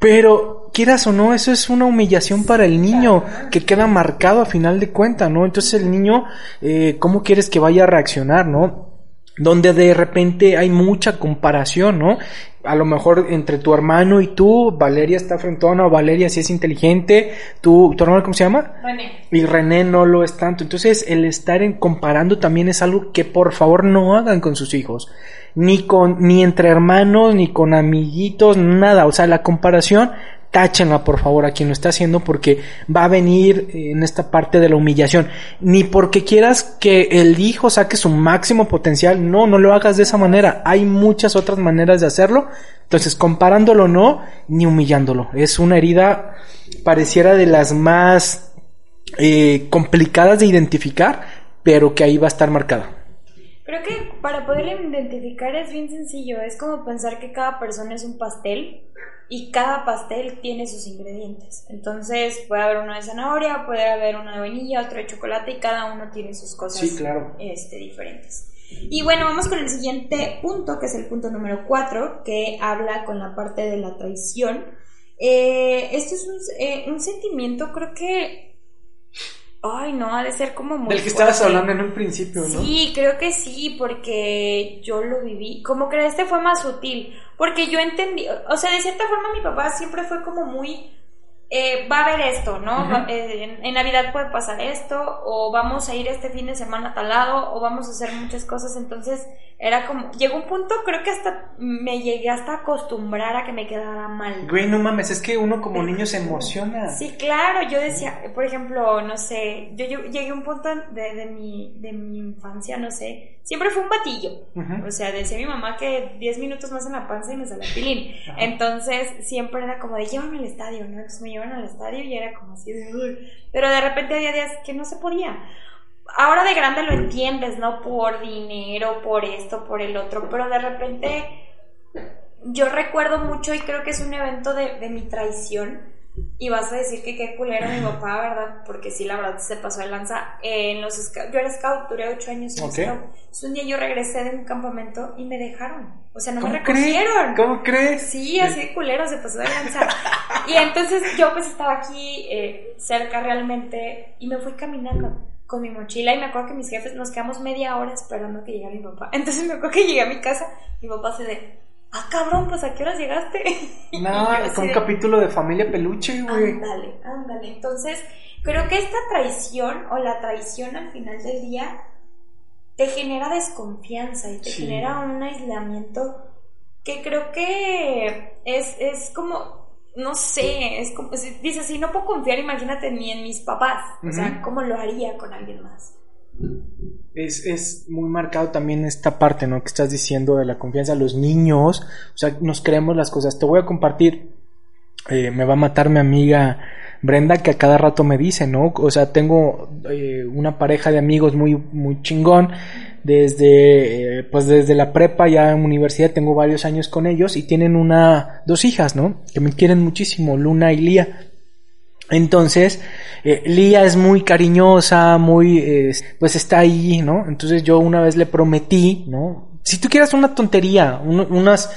Pero, quieras o no, eso es una humillación para el niño que queda marcado a final de cuentas, ¿no? Entonces el niño, eh, ¿cómo quieres que vaya a reaccionar, no? Donde de repente hay mucha comparación, ¿no? A lo mejor entre tu hermano y tú, Valeria está frentona o Valeria sí es inteligente, tú, ¿tu hermano cómo se llama? René. Y René no lo es tanto. Entonces el estar en comparando también es algo que por favor no hagan con sus hijos ni con, ni entre hermanos, ni con amiguitos, nada. O sea, la comparación, táchenla por favor a quien lo está haciendo porque va a venir en esta parte de la humillación. Ni porque quieras que el hijo saque su máximo potencial, no, no lo hagas de esa manera. Hay muchas otras maneras de hacerlo. Entonces, comparándolo no, ni humillándolo. Es una herida, pareciera de las más eh, complicadas de identificar, pero que ahí va a estar marcada. Creo que para poder identificar es bien sencillo. Es como pensar que cada persona es un pastel y cada pastel tiene sus ingredientes. Entonces puede haber uno de zanahoria, puede haber uno de vainilla, otro de chocolate y cada uno tiene sus cosas este, diferentes. Y bueno, vamos con el siguiente punto, que es el punto número 4, que habla con la parte de la traición. Eh, esto es un, eh, un sentimiento, creo que Ay, no, ha de ser como muy. Del que estabas hablando en un principio, ¿no? Sí, creo que sí, porque yo lo viví. Como que este fue más sutil. Porque yo entendí. O sea, de cierta forma, mi papá siempre fue como muy eh, va a haber esto, ¿no? Eh, en, Navidad puede pasar esto, o vamos a ir este fin de semana a tal lado, o vamos a hacer muchas cosas. Entonces, era como, llegó un punto, creo que hasta me llegué hasta acostumbrar a que me quedara mal. Güey, no mames, es que uno como niño se emociona. Sí, claro, yo decía, por ejemplo, no sé, yo, llegué a un punto de, de, mi, de mi infancia, no sé, siempre fue un batillo. O sea, decía mi mamá que 10 minutos más en la panza y me salía pilín. Entonces, siempre era como de, llévame al estadio, ¿no? Entonces me al estadio y era como así de... Pero de repente había días que no se podía. Ahora de grande lo entiendes, ¿no? Por dinero, por esto, por el otro, pero de repente yo recuerdo mucho y creo que es un evento de, de mi traición y vas a decir que qué culero mi papá, ¿verdad? Porque sí, la verdad se pasó de lanza. en los yo era scout, duré ocho años en scout. Entonces, un día yo regresé de un campamento y me dejaron. O sea, no me recogieron. ¿Cómo crees? Sí, así de culero, se pasó de lanza. y entonces yo pues estaba aquí eh, cerca realmente y me fui caminando con mi mochila y me acuerdo que mis jefes nos quedamos media hora esperando que llegara mi papá. Entonces me acuerdo que llegué a mi casa, mi papá se de ah, cabrón, pues a qué horas llegaste. No, con un capítulo de familia peluche, güey. Ándale, ándale. Entonces, creo que esta traición o la traición al final del día te genera desconfianza y te genera un aislamiento que creo que es, es como, no sé, es como, dice, si no puedo confiar, imagínate ni en mis papás, o sea, ¿cómo lo haría con alguien más? Es, es, muy marcado también esta parte, ¿no? Que estás diciendo de la confianza. Los niños, o sea, nos creemos las cosas. Te voy a compartir, eh, me va a matar mi amiga Brenda que a cada rato me dice, ¿no? O sea, tengo eh, una pareja de amigos muy, muy chingón. Desde, eh, pues desde la prepa ya en universidad tengo varios años con ellos y tienen una, dos hijas, ¿no? Que me quieren muchísimo, Luna y Lía. Entonces, eh, Lía es muy cariñosa, muy, pues está ahí, ¿no? Entonces yo una vez le prometí, ¿no? Si tú quieras una tontería, unas,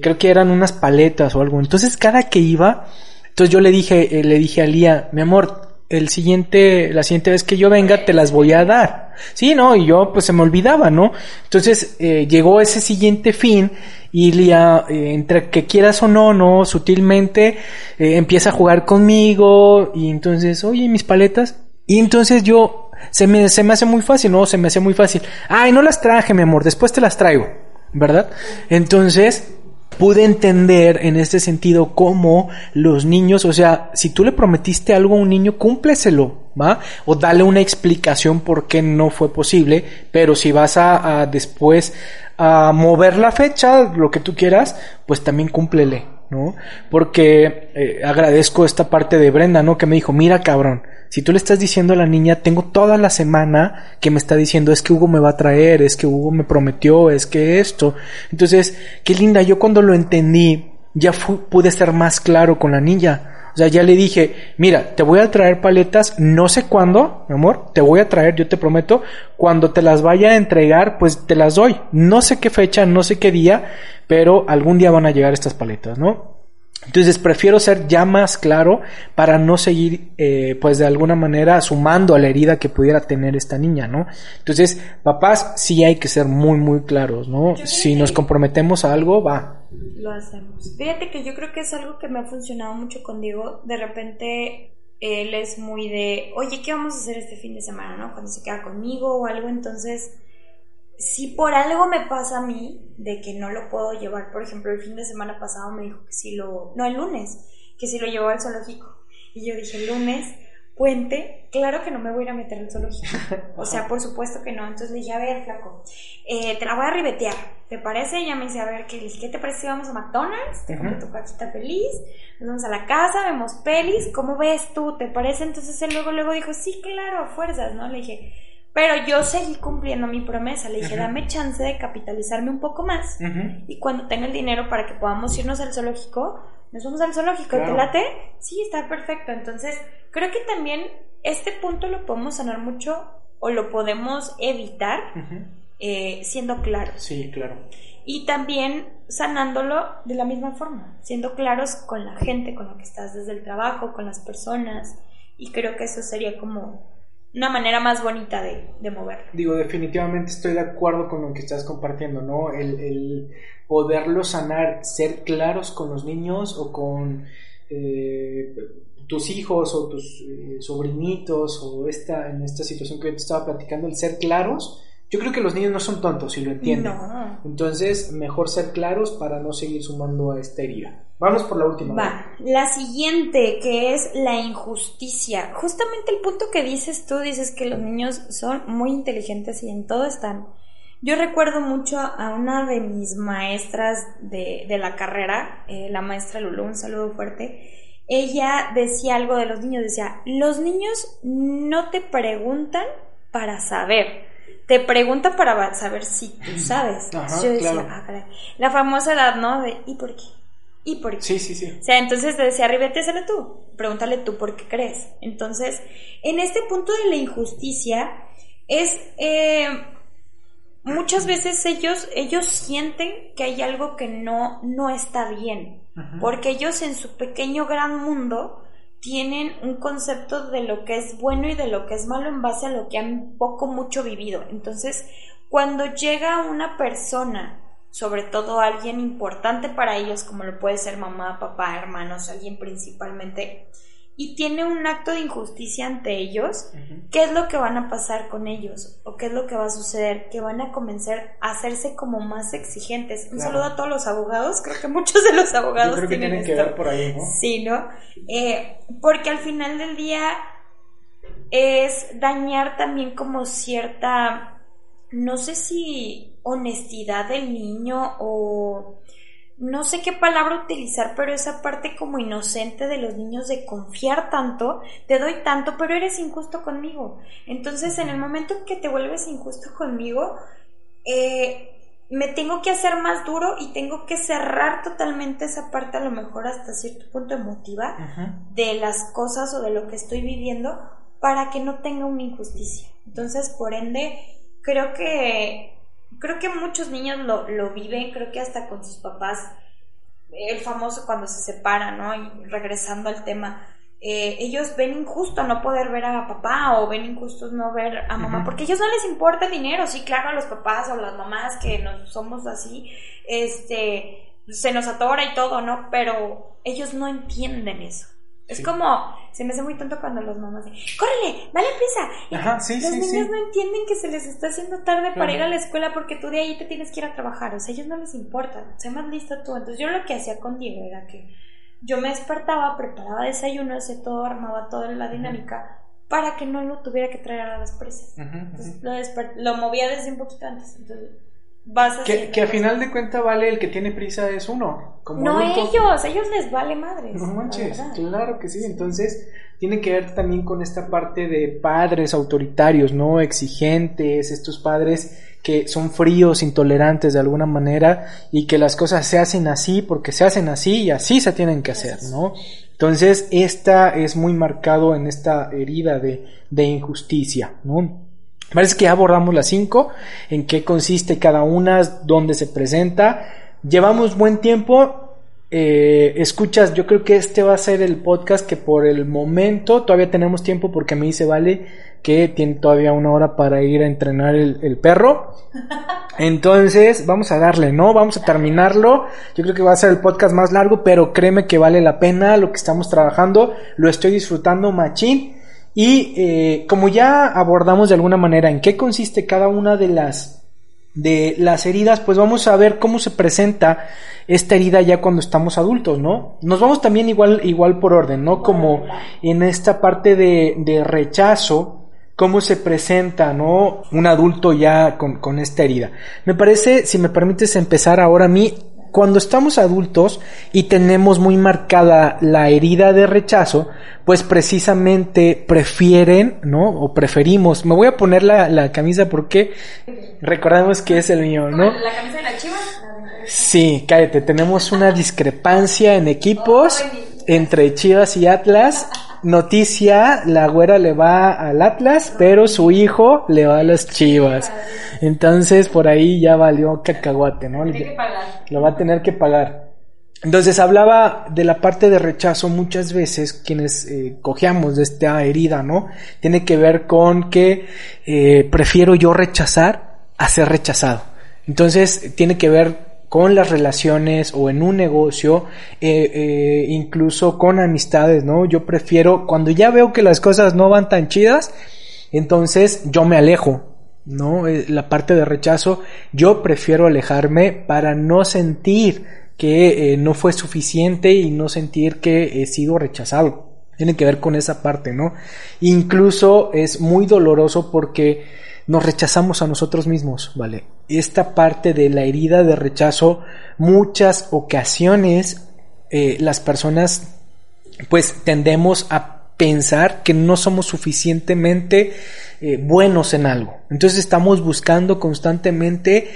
creo que eran unas paletas o algo. Entonces cada que iba, entonces yo le dije, eh, le dije a Lía, mi amor, el siguiente, la siguiente vez que yo venga te las voy a dar. Sí, no, y yo pues se me olvidaba, ¿no? Entonces eh, llegó ese siguiente fin y Lía, eh, entre que quieras o no, no, sutilmente empieza a jugar conmigo y entonces, oye, mis paletas. Y entonces yo, se me, se me hace muy fácil, ¿no? Se me hace muy fácil. Ay, no las traje, mi amor, después te las traigo, ¿verdad? Entonces, pude entender en este sentido cómo los niños, o sea, si tú le prometiste algo a un niño, cúmpleselo, ¿va? O dale una explicación por qué no fue posible, pero si vas a, después a mover la fecha, lo que tú quieras, pues también cúmplele, ¿no? Porque eh, agradezco esta parte de Brenda, ¿no? Que me dijo, mira cabrón, si tú le estás diciendo a la niña, tengo toda la semana que me está diciendo, es que Hugo me va a traer, es que Hugo me prometió, es que esto. Entonces, qué linda, yo cuando lo entendí, ya pude ser más claro con la niña. O sea, ya le dije, mira, te voy a traer paletas, no sé cuándo, mi amor, te voy a traer, yo te prometo, cuando te las vaya a entregar, pues te las doy. No sé qué fecha, no sé qué día, pero algún día van a llegar estas paletas, ¿no? Entonces prefiero ser ya más claro para no seguir, eh, pues de alguna manera sumando a la herida que pudiera tener esta niña, ¿no? Entonces, papás, sí hay que ser muy, muy claros, ¿no? Si nos comprometemos a algo, va. Lo hacemos. Fíjate que yo creo que es algo que me ha funcionado mucho con Diego. De repente él es muy de, oye, ¿qué vamos a hacer este fin de semana, no? Cuando se queda conmigo o algo, entonces si por algo me pasa a mí de que no lo puedo llevar, por ejemplo, el fin de semana pasado me dijo que si lo, no, el lunes, que si lo llevó al zoológico. Y yo dije, lunes, puente, claro que no me voy a ir a meter al zoológico. o sea, por supuesto que no. Entonces le dije, a ver, flaco, eh, te la voy a ribetear. ¿Te parece? Y ya me dice, a ver, ¿qué, ¿qué te parece si vamos a McDonald's? Te compro tu cajita feliz, nos vamos a la casa, vemos pelis, ¿cómo ves tú? ¿Te parece? Entonces él luego, luego dijo, sí, claro, fuerzas, ¿no? Le dije, pero yo seguí cumpliendo mi promesa. Le dije, dame chance de capitalizarme un poco más. Y cuando tenga el dinero para que podamos irnos al zoológico, nos vamos al zoológico. ¿Te late? Sí, está perfecto. Entonces, creo que también este punto lo podemos sanar mucho o lo podemos evitar eh, siendo claros. Sí, claro. Y también sanándolo de la misma forma, siendo claros con la gente con la que estás desde el trabajo, con las personas. Y creo que eso sería como una manera más bonita de, de moverlo. Digo, definitivamente estoy de acuerdo con lo que estás compartiendo, ¿no? El, el poderlo sanar, ser claros con los niños o con eh, tus hijos o tus eh, sobrinitos o esta, en esta situación que te estaba platicando, el ser claros. Yo creo que los niños no son tontos y lo entienden. Entonces, mejor ser claros para no seguir sumando a esta herida. Vamos por la última. Va, la siguiente, que es la injusticia. Justamente el punto que dices tú, dices que los niños son muy inteligentes y en todo están. Yo recuerdo mucho a una de mis maestras de, la carrera, eh, la maestra Lulu, un saludo fuerte. Ella decía algo de los niños, decía, los niños no te preguntan para saber, te preguntan para saber si tú sabes. Yo decía, ah, la famosa edad, ¿no? De, ¿y por qué? ¿Y por qué? Sí, sí, sí. O sea, entonces te decía, arribéteselo tú, pregúntale tú por qué crees. Entonces, en este punto de la injusticia, es... Eh, muchas veces ellos, ellos sienten que hay algo que no, no está bien, porque ellos en su pequeño gran mundo tienen un concepto de lo que es bueno y de lo que es malo en base a lo que han poco mucho vivido. Entonces, cuando llega una persona sobre todo alguien importante para ellos, como lo puede ser mamá, papá, hermanos, alguien principalmente, y tiene un acto de injusticia ante ellos, ¿qué es lo que van a pasar con ellos? ¿O qué es lo que va a suceder? Que van a comenzar a hacerse como más exigentes. Un saludo a todos los abogados, creo que muchos de los abogados creo que tienen, que ver por ahí, ¿no? Sí, ¿no? Eh, porque al final del día es dañar también como cierta, no sé si honestidad del niño o no sé qué palabra utilizar, pero esa parte como inocente de los niños de confiar tanto, te doy tanto, pero eres injusto conmigo. Entonces, en el momento en que te vuelves injusto conmigo, eh, me tengo que hacer más duro y tengo que cerrar totalmente esa parte, a lo mejor hasta cierto punto emotiva, de las cosas o de lo que estoy viviendo, para que no tenga una injusticia. Entonces, por ende, creo que creo que muchos niños lo, lo viven, creo que hasta con sus papás, el famoso cuando se separan, ¿no? Y regresando al tema, eh, ellos ven injusto no poder ver a papá o ven injusto no ver a mamá, porque a ellos no les importa el dinero, sí, claro, a los papás o las mamás que no somos así, este, se nos atora y todo, ¿no? Pero ellos no entienden eso. Es como, se me hace muy tonto cuando los mamás dicen, ¡córrele! ¡Dale prisa! Ajá, sí, los niños no entienden que se les está haciendo tarde para ir a la escuela porque tú de ahí te tienes que ir a trabajar. O sea, a ellos no les importa. Sé más lista tú. Entonces, yo lo que hacía con Diego era que yo me despertaba, preparaba desayuno, hacía todo, armaba toda la dinámica para que no lo tuviera que traer a las presas. Entonces, lo, lo movía desde un poquito antes. Entonces, que, que a final de cuentas vale el que tiene prisa es uno. Como no ellos, ellos les vale madres. No manches, claro que sí. Entonces, tiene que ver también con esta parte de padres autoritarios, ¿no? Exigentes, estos padres que son fríos, intolerantes de alguna manera y que las cosas se hacen así porque se hacen así y así se tienen que hacer, ¿no? Entonces, esta es muy marcado en esta herida de, de injusticia, ¿no? Parece que ya abordamos las cinco, en qué consiste cada una, dónde se presenta. Llevamos buen tiempo. Eh, escuchas, yo creo que este va a ser el podcast que por el momento todavía tenemos tiempo porque me dice Vale que tiene todavía una hora para ir a entrenar el, el perro. Entonces, vamos a darle, ¿no? Vamos a terminarlo. Yo creo que va a ser el podcast más largo, pero créeme que vale la pena lo que estamos trabajando. Lo estoy disfrutando machín. Y eh, como ya abordamos de alguna manera en qué consiste cada una de las de las heridas, pues vamos a ver cómo se presenta esta herida ya cuando estamos adultos, ¿no? Nos vamos también igual, igual por orden, ¿no? Como en esta parte de, de rechazo, cómo se presenta, ¿no? Un adulto ya con, con esta herida. Me parece, si me permites empezar ahora a mí, cuando estamos adultos y tenemos muy marcada la herida de rechazo, pues precisamente prefieren, ¿no? O preferimos, me voy a poner la, la camisa porque recordemos que es el mío, ¿no? ¿La camisa de la chiva? Sí, cállate, tenemos una discrepancia en equipos entre Chivas y Atlas noticia, la güera le va al Atlas, pero su hijo le va a las Chivas. Entonces por ahí ya valió cacahuate, ¿no? Lo va a tener que pagar. Entonces hablaba de la parte de rechazo muchas veces, quienes eh, cojeamos de esta herida, ¿no? Tiene que ver con que eh, prefiero yo rechazar a ser rechazado. Entonces tiene que ver con las relaciones o en un negocio, eh, eh, incluso con amistades, ¿no? Yo prefiero, cuando ya veo que las cosas no van tan chidas, entonces yo me alejo, ¿no? Eh, la parte de rechazo, yo prefiero alejarme para no sentir que no fue suficiente y no sentir que he sido rechazado. Tiene que ver con esa parte, ¿no? Incluso es muy doloroso porque nos rechazamos a nosotros mismos, ¿vale? Esta parte de la herida de rechazo, muchas ocasiones eh, las personas pues tendemos a pensar que no somos suficientemente eh, buenos en algo. Entonces estamos buscando constantemente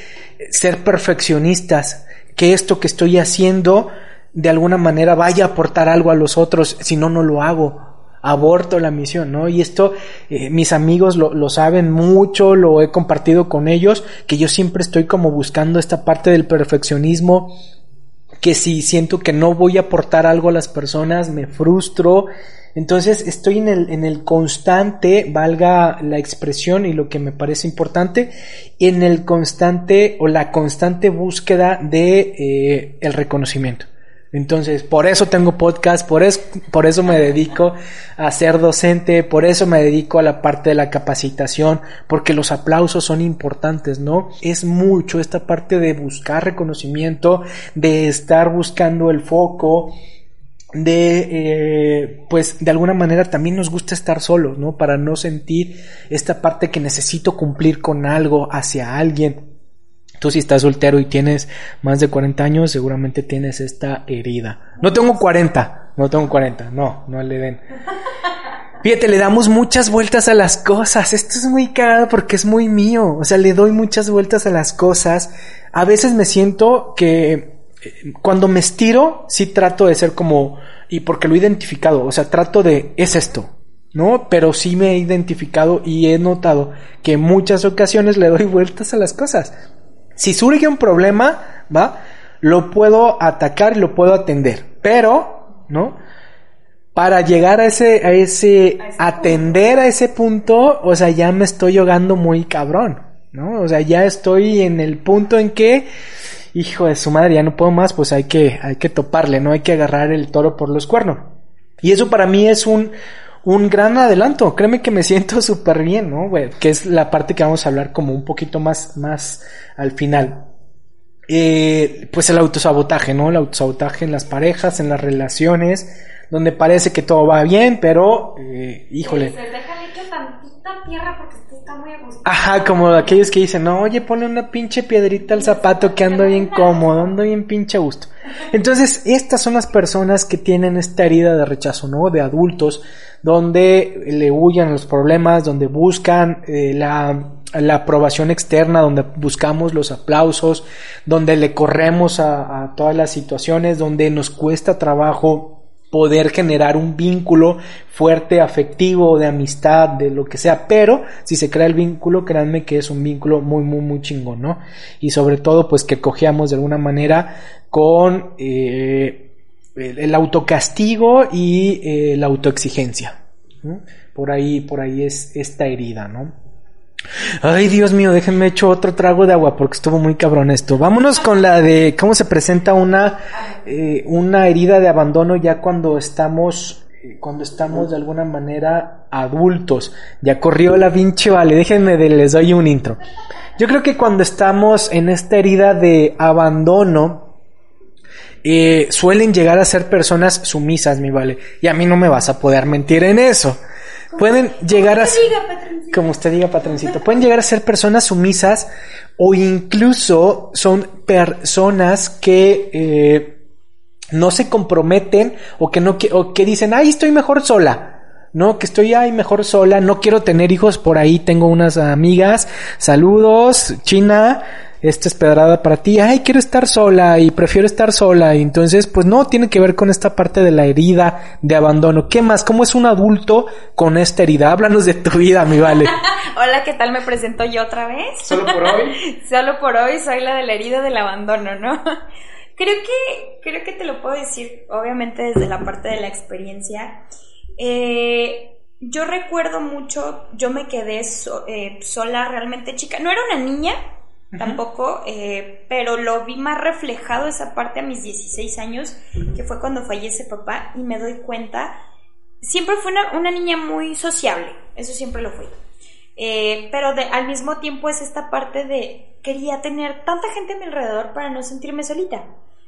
ser perfeccionistas, que esto que estoy haciendo de alguna manera vaya a aportar algo a los otros, si no, no lo hago aborto la misión, ¿no? Y esto eh, mis amigos lo, lo, saben mucho, lo he compartido con ellos, que yo siempre estoy como buscando esta parte del perfeccionismo, que si siento que no voy a aportar algo a las personas, me frustro. Entonces estoy en el, en el constante, valga la expresión y lo que me parece importante, en el constante o la constante búsqueda de eh, el reconocimiento. Entonces, por eso tengo podcast, por eso, por eso me dedico a ser docente, por eso me dedico a la parte de la capacitación, porque los aplausos son importantes, ¿no? Es mucho esta parte de buscar reconocimiento, de estar buscando el foco, de eh, pues de alguna manera también nos gusta estar solos, ¿no? Para no sentir esta parte que necesito cumplir con algo hacia alguien. Tú si estás soltero y tienes más de 40 años, seguramente tienes esta herida. No tengo 40, no tengo 40, no, no le den. Fíjate, le damos muchas vueltas a las cosas. Esto es muy caro porque es muy mío. O sea, le doy muchas vueltas a las cosas. A veces me siento que eh, cuando me estiro, sí trato de ser como, y porque lo he identificado, o sea, trato de, es esto, ¿no? Pero sí me he identificado y he notado que en muchas ocasiones le doy vueltas a las cosas. Si surge un problema, ¿va? Lo puedo atacar y lo puedo atender. Pero, ¿no? Para llegar a ese, a ese, atender a ese punto, o sea, ya me estoy ahogando muy cabrón, ¿no? O sea, ya estoy en el punto en que, hijo de su madre, ya no puedo más, pues hay que, hay que toparle, ¿no? Hay que agarrar el toro por los cuernos. Y eso para mí es un, un gran adelanto. Créeme que me siento súper bien, ¿no? Que es la parte que vamos a hablar como un poquito más, más al final. Eh, pues el autosabotaje, ¿no? El autosabotaje en las parejas, en las relaciones, donde parece que todo va bien, pero, eh, híjole. Se deja hecho tantita tierra porque está muy Ajá, como aquellos que dicen, no, oye, pone una pinche piedrita al zapato que ando bien cómodo, ando bien pinche a gusto. Entonces, estas son las personas que tienen esta herida de rechazo, ¿no? De adultos, donde le huyan los problemas, donde buscan eh, la, la, aprobación externa, donde buscamos los aplausos, donde le corremos a, a todas las situaciones, donde nos cuesta trabajo poder generar un vínculo fuerte, afectivo, de amistad, de lo que sea, pero si se crea el vínculo, créanme que es un vínculo muy, muy, muy chingón, ¿no? Y sobre todo, pues que cojeamos de alguna manera con eh, el autocastigo y eh, la autoexigencia. Por ahí, por ahí es esta herida, ¿no? Ay, Dios mío, déjenme hecho otro trago de agua porque estuvo muy cabrón esto. Vámonos con la de cómo se presenta una, eh, una herida de abandono ya cuando estamos, eh, cuando estamos de alguna manera adultos. Ya corrió la pinche vale, déjenme de, les doy un intro. Yo creo que cuando estamos en esta herida de abandono, eh, suelen llegar a ser personas sumisas, mi vale. Y a mí no me vas a poder mentir en eso. Pueden llegar a ser, como usted diga, patroncito, pueden llegar a ser personas sumisas o incluso son personas que eh, no se comprometen o que no o que dicen, ay, estoy mejor sola. No, que estoy ahí mejor sola, no quiero tener hijos por ahí, tengo unas amigas, saludos, China, esta es pedrada para ti, ay, quiero estar sola y prefiero estar sola. Y entonces, pues no, tiene que ver con esta parte de la herida de abandono. ¿Qué más? ¿Cómo es un adulto con esta herida? Háblanos de tu vida, mi vale. Hola, ¿qué tal? Me presento yo otra vez. ¿Solo por hoy? Solo por hoy soy la de la herida del abandono, ¿no? Creo que, creo que te lo puedo decir, obviamente, desde la parte de la experiencia. Eh, yo recuerdo mucho, yo me quedé eh, sola realmente chica. No era una niña, tampoco, eh, pero lo vi más reflejado esa parte a mis 16 años, que fue cuando fallece papá, y me doy cuenta, siempre fue una, niña muy sociable, eso siempre lo fui. Eh, pero de, al mismo tiempo es esta parte de quería tener tanta gente a mi alrededor para no sentirme solita.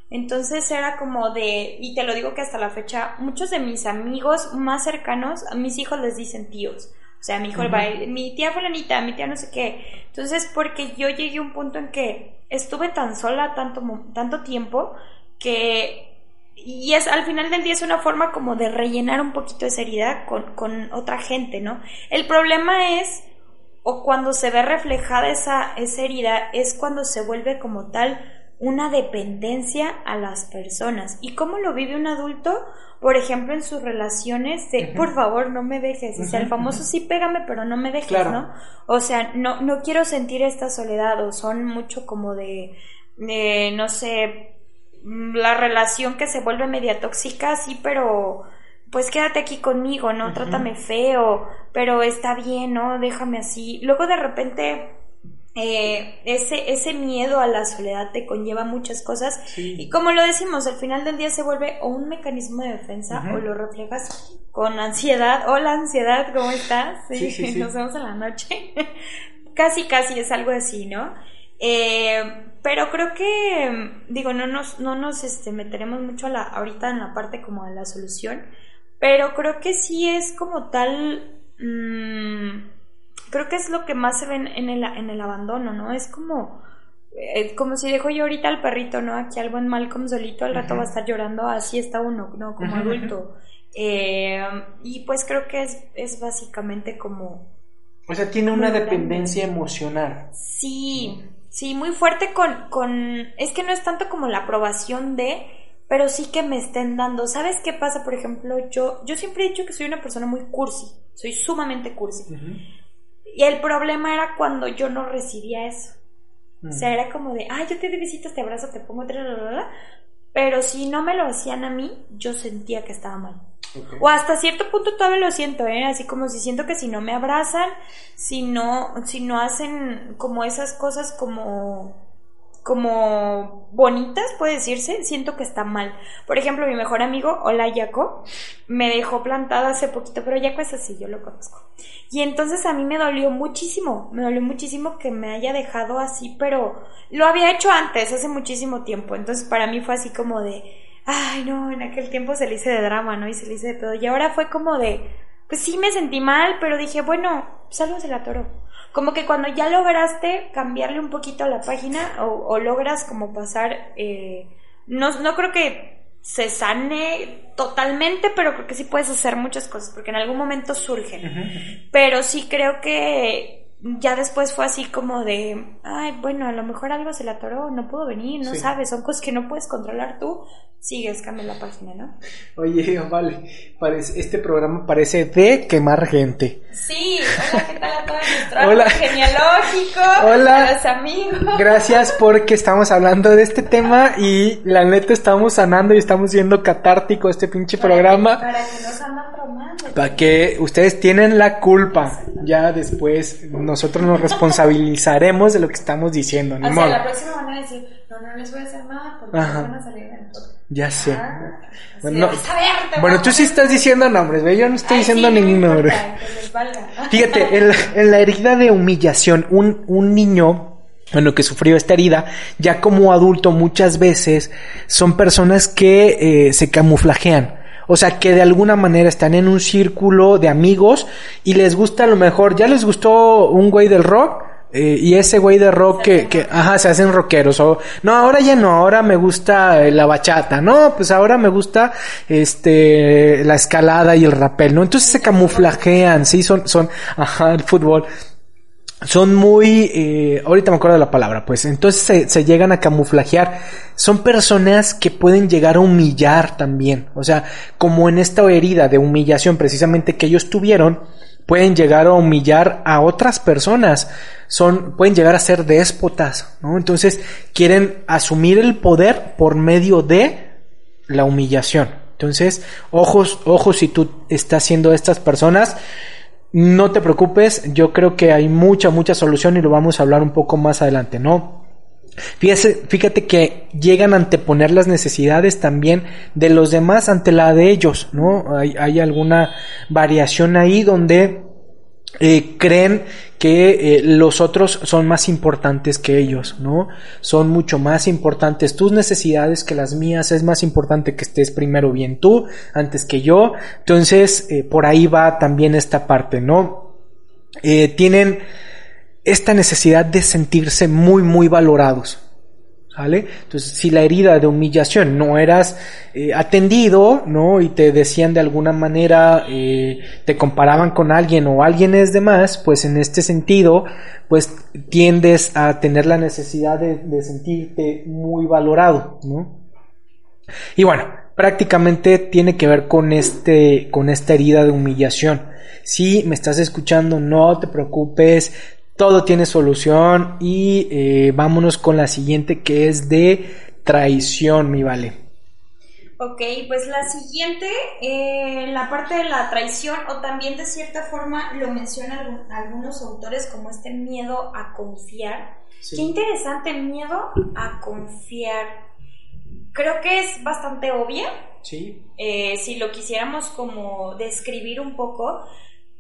Entonces era como de, y te lo digo que hasta la fecha, muchos de mis amigos más cercanos, a mis hijos les dicen tíos. O sea, mi hijo, mi tía fulanita, mi tía no sé qué. Entonces, porque yo llegué a un punto en que estuve tan sola tanto, tanto tiempo que... Y es, al final del día es una forma como de rellenar un poquito esa herida con, con otra gente, ¿no? El problema es, o cuando se ve reflejada esa, esa herida, es cuando se vuelve como tal una dependencia a las personas. ¿Y cómo lo vive un adulto? Por ejemplo, en sus relaciones de, por favor, no me dejes. O sea, el famoso sí pégame, pero no me dejes, ¿no? O sea, no, no quiero sentir esta soledad o son mucho como de, de, no sé, mm, la relación que se vuelve media tóxica, sí, pero pues quédate aquí conmigo, ¿no? Trátame feo, pero está bien, ¿no? Déjame así. Luego de repente eh, ese, ese miedo a la soledad te conlleva muchas cosas y como lo decimos, al final del día se vuelve o un mecanismo de defensa o lo reflejas con ansiedad. Hola ansiedad, ¿cómo estás? Sí, nos vemos en la noche. casi, casi es algo así, ¿no? Eh, pero creo que, digo, no nos, no nos este, meteremos mucho a la, ahorita en la parte como de la solución, pero creo que sí es como tal... Mmm, creo que es lo que más se ve en el, en el abandono, ¿no? Es como, eh, como si dejo yo ahorita al perrito, ¿no? Aquí algo en Malcolm solito, al rato va a estar llorando, así está uno, ¿no? Como adulto. Eh, y pues creo que es, es básicamente como... O sea, tiene una dependencia emocional. Sí, sí, muy fuerte con, con... Es que no es tanto como la aprobación de pero sí que me estén dando. ¿Sabes qué pasa? Por ejemplo, yo, yo siempre he dicho que soy una persona muy cursi, soy sumamente cursi. Y el problema era cuando yo no recibía eso. O sea, era como de, ay, yo te doy besitos, te abrazo, te pongo... Pero si no me lo hacían a mí, yo sentía que estaba mal. O hasta cierto punto todavía lo siento, ¿eh? Así como si siento que si no me abrazan, si no, si no hacen como esas cosas como como bonitas, puede decirse, siento que está mal. Por ejemplo, mi mejor amigo, hola Yaco, me dejó plantada hace poquito, pero Yaco es así, yo lo conozco. Y entonces a mí me dolió muchísimo, me dolió muchísimo que me haya dejado así, pero lo había hecho antes, hace muchísimo tiempo. Entonces para mí fue así como de, ay no, en aquel tiempo se le hice de drama, ¿no? Y se le hice de pedo. Y ahora fue como de, pues sí me sentí mal, pero dije, bueno, salvo se la toro como que cuando ya lograste cambiarle un poquito a la página o, logras como pasar, eh, no, no creo que se sane totalmente, pero creo que sí puedes hacer muchas cosas, porque en algún momento surgen. Pero sí creo que ya después fue así como de, ay, bueno, a lo mejor algo se le atoró, no pudo venir, no sabes, son cosas que no puedes controlar tú, sigues, cambia la página, ¿no? Oye, vale, parece, este programa parece de quemar gente. Sí, hola, ¿qué tal a todos nuestro hola. genealógico? Hola. A los amigos. Gracias porque estamos hablando de este tema y la neta estamos sanando y estamos siendo catártico este pinche programa. para que no se andan Para que ustedes tienen la culpa, ya después nosotros nos responsabilizaremos de lo que estamos diciendo. o sea, la próxima van a decir, no, no les voy a hacer nada porque no van a salir en el Ya sé. Ah, bueno, bueno tú sí estás diciendo nombres, ¿ve? Yo no estoy diciendo ningún nombre. Fíjate, en la, en la, herida de humillación, un, un niño bueno, que sufrió esta herida, ya como adulto muchas veces son personas que eh, se camuflajean o sea, que de alguna manera están en un círculo de amigos y les gusta a lo mejor, ya les gustó un güey del rock, eh, y ese güey de rock que, que, ajá, se hacen rockeros. O, no, ahora ya no, ahora me gusta la bachata. No, pues ahora me gusta, este, la escalada y el rapel, ¿no? Entonces se camuflajean, sí, son, son, ajá, el fútbol son muy, eh, ahorita me acuerdo de la palabra, pues entonces se, se, llegan a camuflajear. Son personas que pueden llegar a humillar también. O sea, como en esta herida de humillación precisamente que ellos tuvieron, pueden llegar a humillar a otras personas. Son, pueden llegar a ser déspotas, ¿no? Entonces quieren asumir el poder por medio de la humillación. Entonces, ojos, ojos si tú estás siendo estas personas no te preocupes, yo creo que hay mucha, mucha solución y lo vamos a hablar un poco más adelante, ¿no? Fíjate, fíjate que llegan a anteponer las necesidades también de los demás ante la de ellos, ¿no? Hay, hay alguna variación ahí donde eh, creen que eh, los otros son más importantes que ellos, ¿no? Son mucho más importantes tus necesidades que las mías, es más importante que estés primero bien tú antes que yo, entonces eh, por ahí va también esta parte, ¿no? tienen esta necesidad de sentirse muy, muy valorados, entonces, si la herida de humillación no eras eh, atendido, ¿no? Y te decían de alguna manera, eh, te comparaban con alguien o alguien es de más, pues en este sentido, pues tiendes a tener la necesidad de, de sentirte muy valorado, ¿no? Y bueno, prácticamente tiene que ver con este, con esta herida de humillación. Si me estás escuchando, no te preocupes, todo tiene solución y eh, vámonos con la siguiente que es de traición, mi vale. Ok, pues la siguiente, eh, la parte de la traición, o también de cierta forma lo mencionan algunos autores como este miedo a confiar. Qué interesante, miedo a confiar. Creo que es bastante obvia. Sí. Eh, si lo quisiéramos como describir un poco,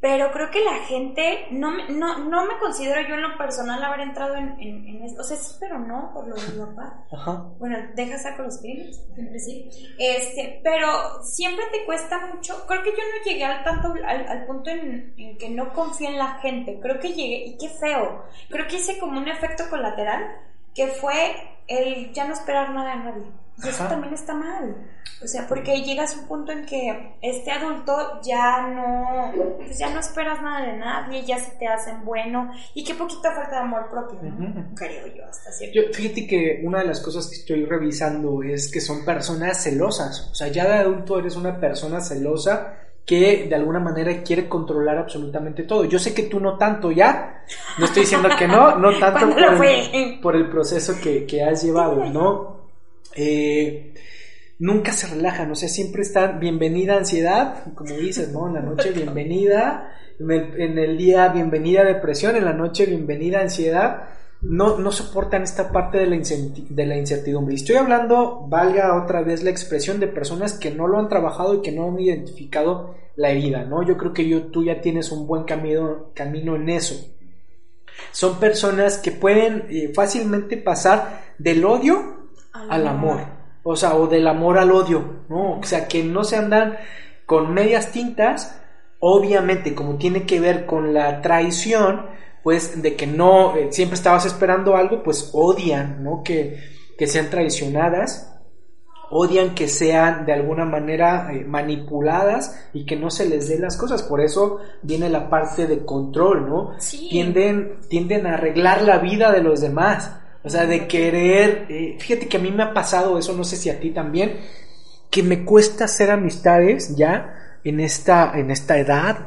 pero creo que la gente, no, no, no me considero yo en lo personal haber entrado en, en, esto, o sea, sí, pero no, por lo de mi papá. Ajá. Bueno, deja sacar los crímenes, siempre sí. Este, pero siempre te cuesta mucho, creo que yo no llegué al tanto, al, al punto en, en, que no confío en la gente, creo que llegué, y qué feo, creo que hice como un efecto colateral, que fue el ya no esperar nada de nadie. Y eso también está mal. O sea, porque llegas a un punto en que este adulto ya no, pues ya no esperas nada de nadie, ya se te hacen bueno y qué poquita falta de amor propio, Creo yo, hasta cierto. Yo, fíjate que una de las cosas que estoy revisando es que son personas celosas. O sea, ya de adulto eres una persona celosa que de alguna manera quiere controlar absolutamente todo. Yo sé que tú no tanto ya, no estoy diciendo que no, no tanto por el, por el, proceso que, que has llevado, ¿no? Eh, nunca se relajan, o sea, siempre están bienvenida ansiedad, como dices, ¿no? En la noche bienvenida, en el, día bienvenida depresión, en la noche bienvenida ansiedad. No, no soportan esta parte de la, de la incertidumbre. Y estoy hablando, valga otra vez la expresión, de personas que no lo han trabajado y que no han identificado la herida, ¿no? Yo creo que yo, tú ya tienes un buen camino, camino en eso. Son personas que pueden eh, fácilmente pasar del odio al, amor. O sea, o del amor al odio, ¿no? O sea, que no se andan con medias tintas, obviamente, como tiene que ver con la traición, pues de que no, eh, siempre estabas esperando algo, pues odian, ¿no? Que, que sean traicionadas, odian que sean de alguna manera eh, manipuladas y que no se les dé las cosas. Por eso viene la parte de control, ¿no? Tienden, tienden a arreglar la vida de los demás. O sea, de querer, eh, fíjate que a mí me ha pasado eso, no sé si a ti también, que me cuesta hacer amistades ya en esta, en esta edad.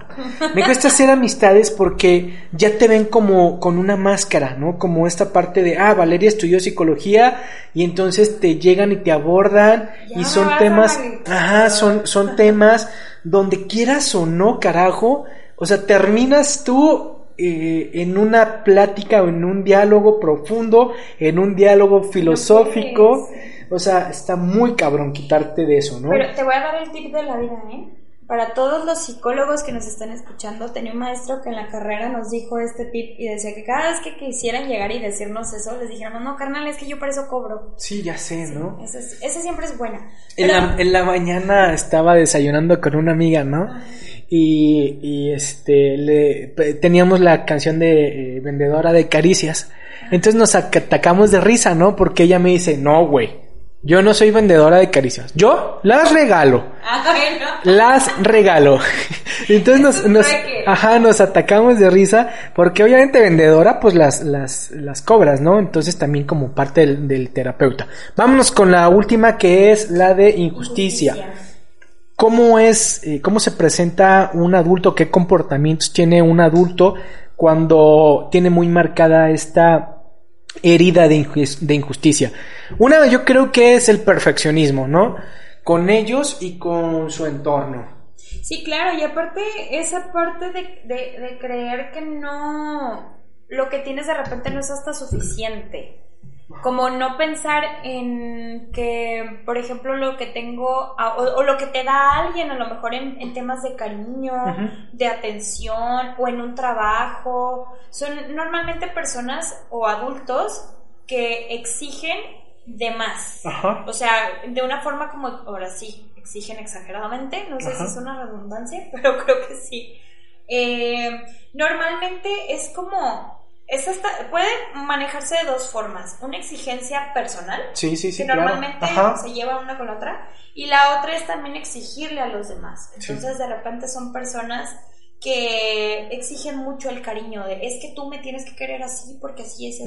Me cuesta hacer amistades porque ya te ven como con una máscara, ¿no? Como esta parte de, ah, Valeria estudió psicología y entonces te llegan y te abordan y son temas, ajá, son, son temas donde quieras o no, carajo, o sea, terminas tú eh, en una plática o en un diálogo profundo, en un diálogo filosófico. o sea, está muy cabrón quitarte de eso, ¿no? Pero te voy a dar el tip de la vida, ¿eh? Para todos los psicólogos que nos están escuchando, tenía un maestro que en la carrera nos dijo este tip y decía que cada vez que quisieran llegar y decirnos eso, les dijéramos, no, carnal, es que yo por eso cobro. Sí, ya sé, ¿no? Esa, siempre es buena. En, la, en, la, mañana estaba desayunando con una amiga, ¿no? y, este le teníamos la canción de eh, vendedora de caricias. Entonces nos atacamos de risa, ¿no? Porque ella me dice, "No, güey. Yo no soy vendedora de caricias. Yo las regalo. Ah, las regalo." Entonces nos, nos ajá, nos atacamos de risa porque obviamente vendedora pues las las las cobras, ¿no? Entonces también como parte del, del terapeuta. Vámonos con la última que es la de injusticia. ¿Cómo es, eh, cómo se presenta un adulto? ¿Qué comportamientos tiene un adulto cuando tiene muy marcada esta herida de, injusticia? Una, yo creo que es el perfeccionismo, ¿no? Con ellos y con su entorno. Sí, claro, y aparte esa parte de, de creer que no, lo que tienes de repente no es hasta suficiente como no pensar en que, por ejemplo, lo que tengo o, lo que te da alguien, a lo mejor en, temas de cariño, de atención o en un trabajo, son normalmente personas o adultos que exigen de más. O sea, de una forma como, ahora sí, exigen exageradamente, no sé si es una redundancia, pero creo que sí. Eh, normalmente es como puede manejarse de dos formas. Una exigencia personal, sí, sí, sí, que normalmente se lleva una con la otra, y la otra es también exigirle a los demás. Entonces de repente son personas que exigen mucho el cariño de es que tú me tienes que querer así porque así es.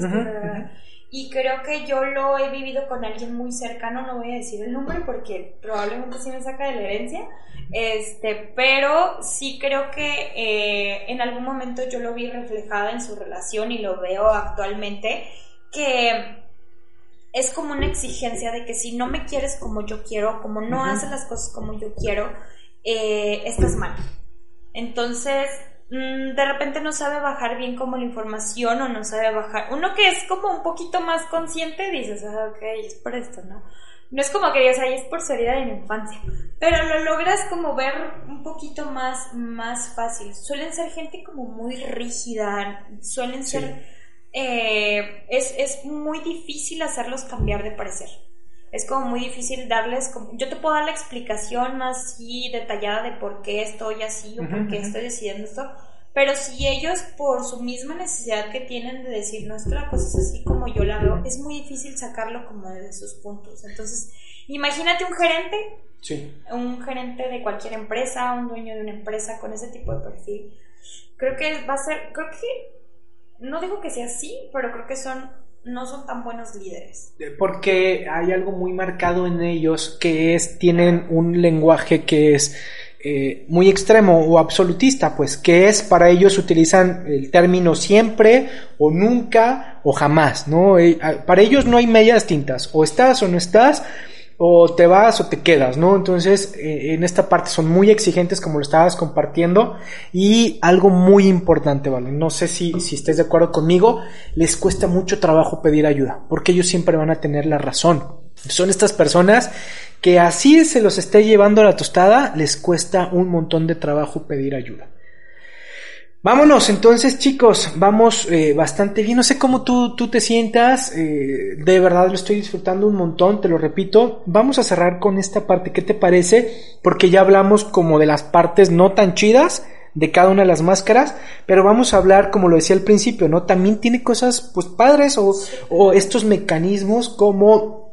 Y creo que yo lo he vivido con alguien muy cercano, no voy a decir el nombre porque probablemente sí me saca de la herencia, este, pero sí creo que eh, en algún momento yo lo vi reflejado en su relación y lo veo actualmente, que es como una exigencia de que si no me quieres como yo quiero, como no haces las cosas como yo quiero, eh, estás mal. Entonces, de repente no sabe bajar bien como la información o no sabe bajar. Uno que es como un poquito más consciente, dices, ah, ok, es por esto, ¿no? No es como que digas, ahí es por su herida de la infancia, pero lo logras como ver un poquito más, más fácil. Suelen ser gente como muy rígida, suelen ser... Eh, es, es muy difícil hacerlos cambiar de parecer es como muy difícil darles, como, yo te puedo dar la explicación más detallada de por qué estoy así o por qué estoy decidiendo esto, pero si ellos por su misma necesidad que tienen de decir, no es que la cosa es así como yo la veo, es muy difícil sacarlo como de sus puntos. Entonces, imagínate un gerente, sí. un gerente de cualquier empresa, un dueño de una empresa con ese tipo de perfil. Creo que va a ser, creo que, no digo que sea así, pero creo que son no son tan buenos líderes. Porque hay algo muy marcado en ellos que es, tienen un lenguaje que es eh, muy extremo o absolutista, pues que es para ellos utilizan el término siempre o nunca o jamás, ¿no? Eh, para ellos no hay medias tintas, o estás o no estás, o te vas o te quedas, ¿no? Entonces, eh, en esta parte son muy exigentes como lo estabas compartiendo y algo muy importante, ¿vale? No sé si, si estés de acuerdo conmigo, les cuesta mucho trabajo pedir ayuda, porque ellos siempre van a tener la razón. Son estas personas que así se los esté llevando la tostada, les cuesta un montón de trabajo pedir ayuda. Vámonos, entonces chicos, vamos eh, bastante bien. No sé cómo tú, tú te sientas, eh, de verdad lo estoy disfrutando un montón, te lo repito. Vamos a cerrar con esta parte, ¿qué te parece? Porque ya hablamos como de las partes no tan chidas de cada una de las máscaras, pero vamos a hablar, como lo decía al principio, ¿no? También tiene cosas pues padres o, o estos mecanismos como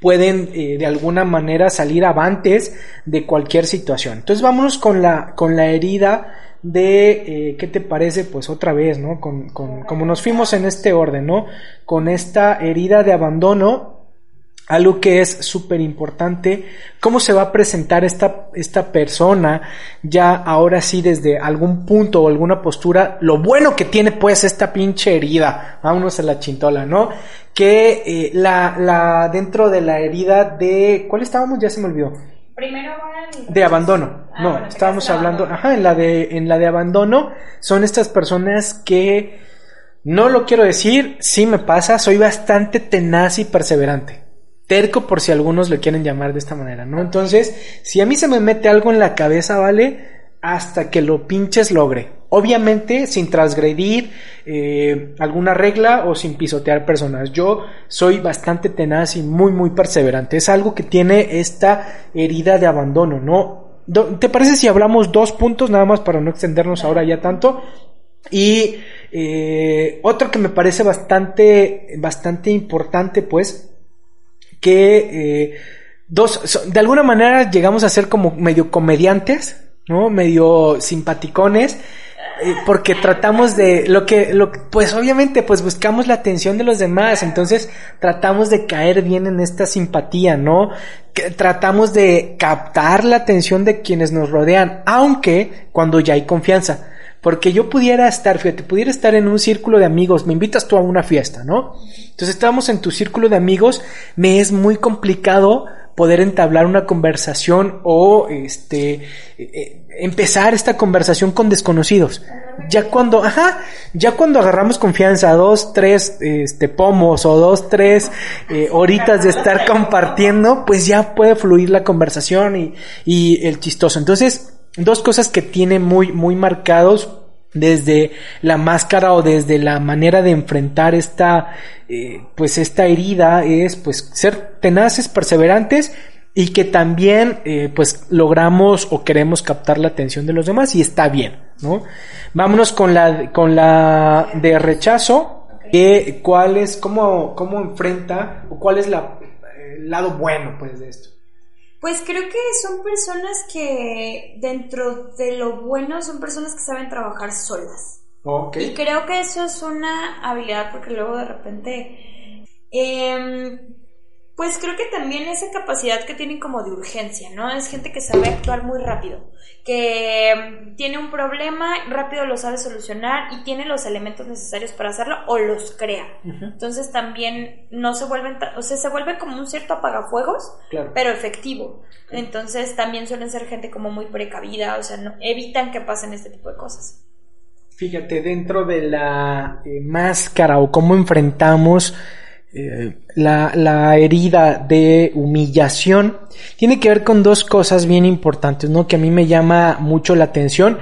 pueden eh, de alguna manera salir avantes de cualquier situación. Entonces vámonos con la, con la herida de, eh, ¿qué te parece? Pues otra vez, ¿no? Con, con, como nos fuimos en este orden, ¿no? Con esta herida de abandono, algo que es súper importante, cómo se va a presentar esta, esta persona ya ahora sí desde algún punto o alguna postura, lo bueno que tiene pues esta pinche herida, vámonos a la chintola, ¿no? Que eh, la, la, dentro de la herida de, ¿cuál estábamos? Ya se me olvidó. Primero de abandono. Ah, no, bueno, estábamos hablando, abandono. ajá, en la de en la de abandono son estas personas que no lo quiero decir, sí me pasa, soy bastante tenaz y perseverante. Terco por si algunos lo quieren llamar de esta manera, ¿no? Entonces, si a mí se me mete algo en la cabeza, ¿vale? Hasta que lo pinches logre. Obviamente sin transgredir eh, alguna regla o sin pisotear personas. Yo soy bastante tenaz y muy, muy perseverante. Es algo que tiene esta herida de abandono, ¿no? ¿Te parece si hablamos dos puntos nada más para no extendernos ahora ya tanto? Y eh, otro que me parece bastante, bastante importante, pues, que eh, dos, de alguna manera llegamos a ser como medio comediantes, ¿no? Medio simpaticones, eh, porque tratamos de lo que, lo, pues obviamente, pues buscamos la atención de los demás, entonces tratamos de caer bien en esta simpatía, ¿no? Tratamos de captar la atención de quienes nos rodean, aunque cuando ya hay confianza. Porque yo pudiera estar, fíjate, pudiera estar en un círculo de amigos, me invitas tú a una fiesta, ¿no? Entonces estamos en tu círculo de amigos, me es muy complicado poder entablar una conversación o este eh, eh, empezar esta conversación con desconocidos. Ya cuando, ajá, ya cuando agarramos confianza, dos, tres este pomos o dos, tres eh, horitas de estar compartiendo, pues ya puede fluir la conversación y, y el chistoso. Entonces, dos cosas que tiene muy, muy marcados desde la máscara o desde la manera de enfrentar esta, eh, pues esta herida es pues ser tenaces, perseverantes y que también eh, pues logramos o queremos captar la atención de los demás y está bien, ¿no? Vámonos con la, con la de rechazo, que cuál es, cómo, cómo enfrenta o cuál es la, el lado bueno pues de esto. Pues creo que son personas que dentro de lo bueno son personas que saben trabajar solas. Ok. Y creo que eso es una habilidad porque luego de repente, em, Pues creo que también esa capacidad que tienen como de urgencia, ¿no? Es gente que sabe actuar muy rápido, que mm, tiene un problema, rápido lo sabe solucionar y tiene los elementos necesarios para hacerlo o los crea. Entonces también no se vuelven, o sea, se vuelve como un cierto apagafuegos, pero efectivo. Entonces también suelen ser gente como muy precavida, o sea, no, evitan que pasen este tipo de cosas. Fíjate, dentro de la eh, máscara o cómo enfrentamos eh, la, la, herida de humillación tiene que ver con dos cosas bien importantes, ¿no? Que a mí me llama mucho la atención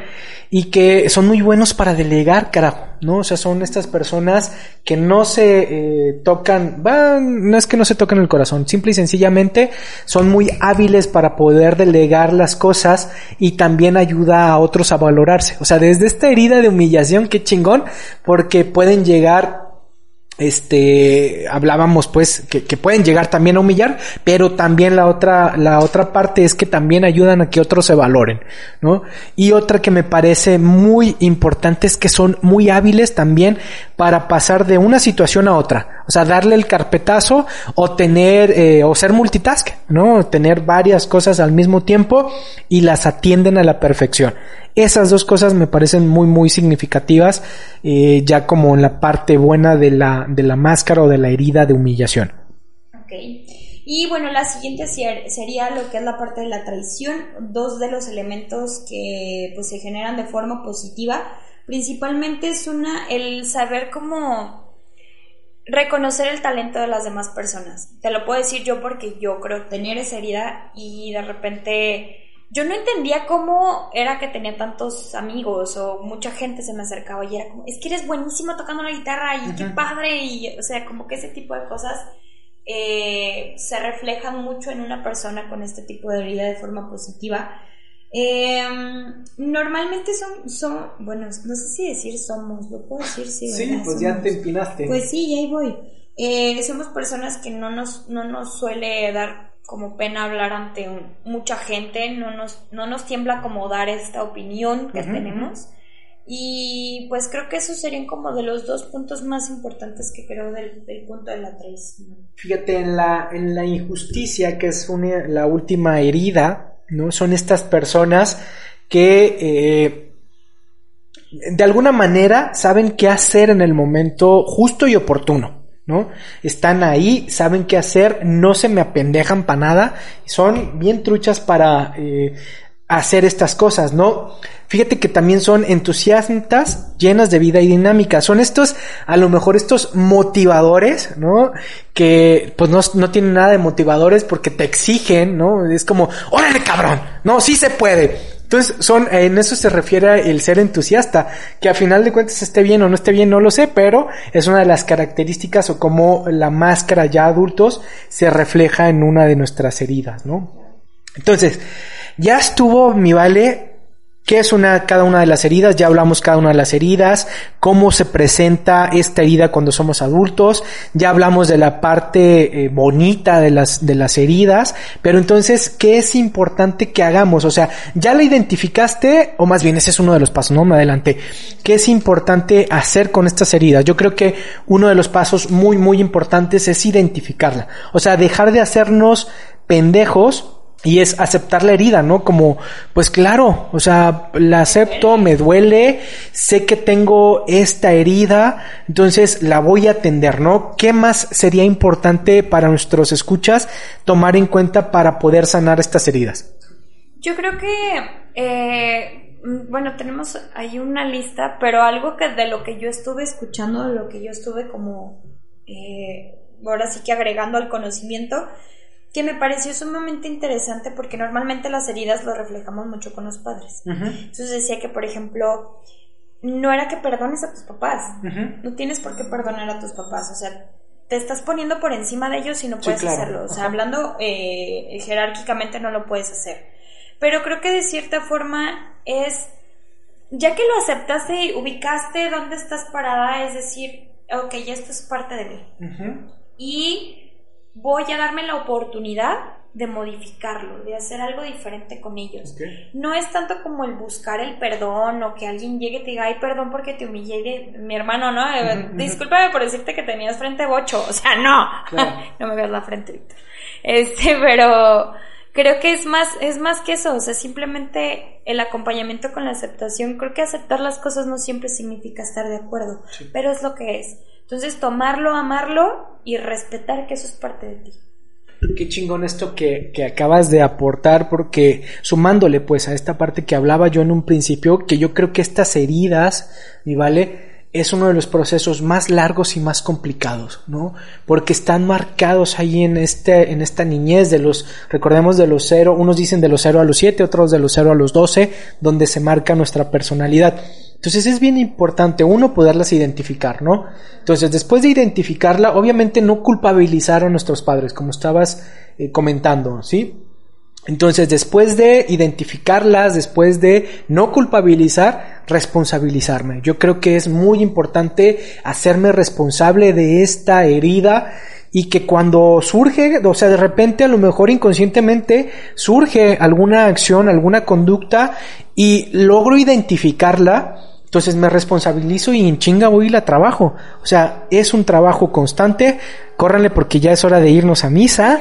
y que son muy buenos para delegar, carajo, ¿no? O sea, son estas personas que no se eh, tocan, van, no es que no se toquen el corazón, simple y sencillamente son muy hábiles para poder delegar las cosas y también ayuda a otros a valorarse. O sea, desde esta herida de humillación, qué chingón, porque pueden llegar este hablábamos pues que, que, pueden llegar también a humillar pero también la otra la otra parte es que también ayudan a que otros se valoren no y otra que me parece muy importante es que son muy hábiles también para pasar de una situación a otra. O sea darle el carpetazo o tener eh, o ser multitask no tener varias cosas al mismo tiempo y las atienden a la perfección esas dos cosas me parecen muy, muy significativas, eh, ya como en la parte buena de la, de la máscara o de la herida de humillación. Ok. Y bueno, la siguiente sería lo que es la parte de la traición, dos de los elementos que pues se generan de forma positiva. Principalmente es una, el saber cómo reconocer el talento de las demás personas. Te lo puedo decir yo porque yo creo tener esa herida y de repente yo no entendía cómo era que tenía tantos amigos o mucha gente se me acercaba y era como, es que eres buenísimo tocando la guitarra y qué padre, y o sea, como que ese tipo de cosas eh, se reflejan mucho en una persona con este tipo de herida de forma positiva. Em, normalmente son, son, bueno, no sé si decir somos, lo puedo decir, sí. Sí, pues ya te empinaste. Pues sí, ahí voy. Eh, somos personas que no nos, no nos suele dar como pena hablar ante mucha gente, no nos, no nos tiembla como dar esta opinión que tenemos. Y pues creo que esos serían como de los dos puntos más importantes que creo del, punto de la traición. Fíjate, en la, en la injusticia, que es la última herida, ¿no? Son estas personas que eh, de alguna manera saben qué hacer en el momento justo y oportuno. ¿No? Están ahí, saben qué hacer, no se me apendejan para nada, son bien truchas para eh, hacer estas cosas, ¿no? Fíjate que también son entusiastas, llenas de vida y dinámica. Son estos, a lo mejor estos motivadores, ¿no? Que pues no, no tienen nada de motivadores porque te exigen, ¿no? Es como, órale cabrón, no, sí se puede entonces, son, en eso se refiere el ser entusiasta, que a final de cuentas esté bien o no esté bien, no lo sé, pero es una de las características o como la máscara ya adultos se refleja en una de nuestras heridas, ¿no? Entonces, ya estuvo mi vale qué es una, cada una de las heridas, ya hablamos cada una de las heridas, cómo se presenta esta herida cuando somos adultos, ya hablamos de la parte eh, bonita de las, de las heridas, pero entonces, ¿qué es importante que hagamos? O sea, ya la identificaste, o más bien ese es uno de los pasos, no me adelante, ¿qué es importante hacer con estas heridas? Yo creo que uno de los pasos muy, muy importantes es identificarla, o sea, dejar de hacernos pendejos y es aceptar la herida, ¿no? Como, pues claro, o sea, la acepto, me duele, sé que tengo esta herida, entonces la voy a atender, ¿no? ¿Qué más sería importante para nuestros escuchas tomar en cuenta para poder sanar estas heridas? Yo creo que, eh, bueno, tenemos ahí una lista, pero algo que de lo que yo estuve escuchando, de lo que yo estuve como, eh, ahora sí que agregando al conocimiento, que me pareció sumamente interesante porque normalmente las heridas lo reflejamos mucho con los padres. Entonces decía que, por ejemplo, no era que perdones a tus papás, no tienes por qué perdonar a tus papás, o sea, te estás poniendo por encima de ellos y no puedes hacerlo, o sea, hablando eh, jerárquicamente no lo puedes hacer. Pero creo que de cierta forma es, ya que lo aceptaste y ubicaste dónde estás parada, es decir, ok, ya esto es parte de mí. Y voy a darme la oportunidad de modificarlo, de hacer algo diferente con ellos. No es tanto como el buscar el perdón o que alguien llegue y te diga, ay, perdón porque te humillé, de... mi hermano, ¿no? Eh, discúlpame por decirte que tenías frente bocho, o sea, no, no me veas la frente, Víctor. Este, pero creo que es más, es más que eso, o sea, simplemente el acompañamiento con la aceptación, creo que aceptar las cosas no siempre significa estar de acuerdo, pero es lo que es. Entonces, tomarlo, amarlo y respetar que eso es parte de ti. Qué chingón esto que, que, acabas de aportar, porque sumándole pues a esta parte que hablaba yo en un principio, que yo creo que estas heridas, mi vale, es uno de los procesos más largos y más complicados, ¿no? Porque están marcados ahí en este, en esta niñez de los, recordemos de los cero, unos dicen de los cero a los siete, otros de los cero a los doce, donde se marca nuestra personalidad. Entonces es bien importante, uno, poderlas identificar, ¿no? Entonces, después de identificarla, obviamente no culpabilizar a nuestros padres, como estabas eh, comentando, ¿sí? Entonces, después de identificarlas, después de no culpabilizar, responsabilizarme. Yo creo que es muy importante hacerme responsable de esta herida y que cuando surge, o sea, de repente a lo mejor inconscientemente surge alguna acción, alguna conducta y logro identificarla, entonces me responsabilizo y en chinga voy y la trabajo. O sea, es un trabajo constante. Córranle porque ya es hora de irnos a misa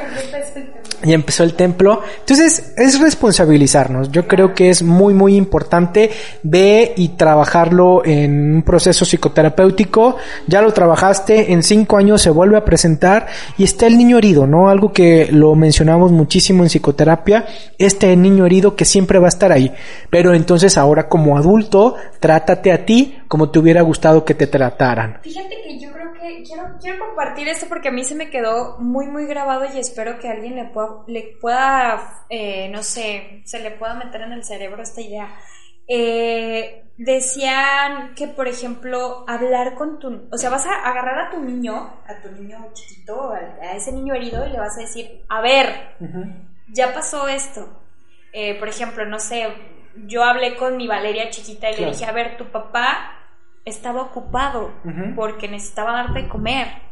y empezó el templo. Entonces es responsabilizarnos. Yo creo que es muy muy importante ve y trabajarlo en un proceso psicoterapéutico. Ya lo trabajaste, en cinco años se vuelve a presentar y está el niño herido, ¿no? Algo que lo mencionamos muchísimo en psicoterapia. Este niño herido que siempre va a estar ahí. Pero entonces ahora como adulto, trátate a ti como te hubiera gustado que te trataran. Fíjate que que quiero, quiero compartir esto porque a mí se me quedó muy muy grabado y espero que alguien le pueda le pueda, eh, no sé, se le pueda meter en el cerebro esta idea. Eh, decían que, por ejemplo, hablar con tu, o sea, vas a agarrar a tu niño, a tu niño chiquito, a, ese niño herido y le vas a decir, a ver, ya pasó esto. Eh, por ejemplo, no sé, yo hablé con mi Valeria chiquita y le dije, a ver, tu papá estaba ocupado porque necesitaba darte de comer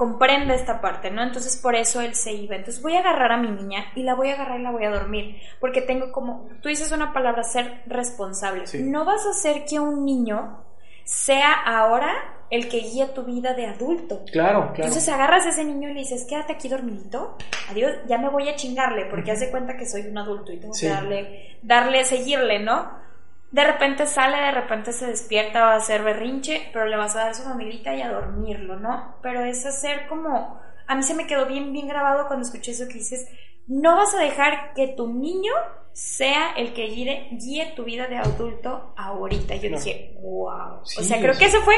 comprende esta parte, ¿no? Entonces por eso él se iba. Entonces voy a agarrar a mi niña y la voy a agarrar y la voy a dormir, porque tengo como, tú dices una palabra, ser responsable. No vas a hacer que un niño sea ahora el que guíe tu vida de adulto. Claro, claro. Entonces agarras a ese niño y le dices, quédate aquí dormidito, adiós, ya me voy a chingarle, porque hace cuenta que soy un adulto y tengo que darle, darle, seguirle, ¿no? De repente sale, de repente se despierta, va a hacer berrinche, pero le vas a dar su familita y a dormirlo, ¿no? Pero es hacer como, a mí se me quedó bien, bien grabado cuando escuché eso que dices, no vas a dejar que tu niño sea el que guíe, guíe tu vida de adulto ahorita. Yo dije, wow. o sea, creo que eso fue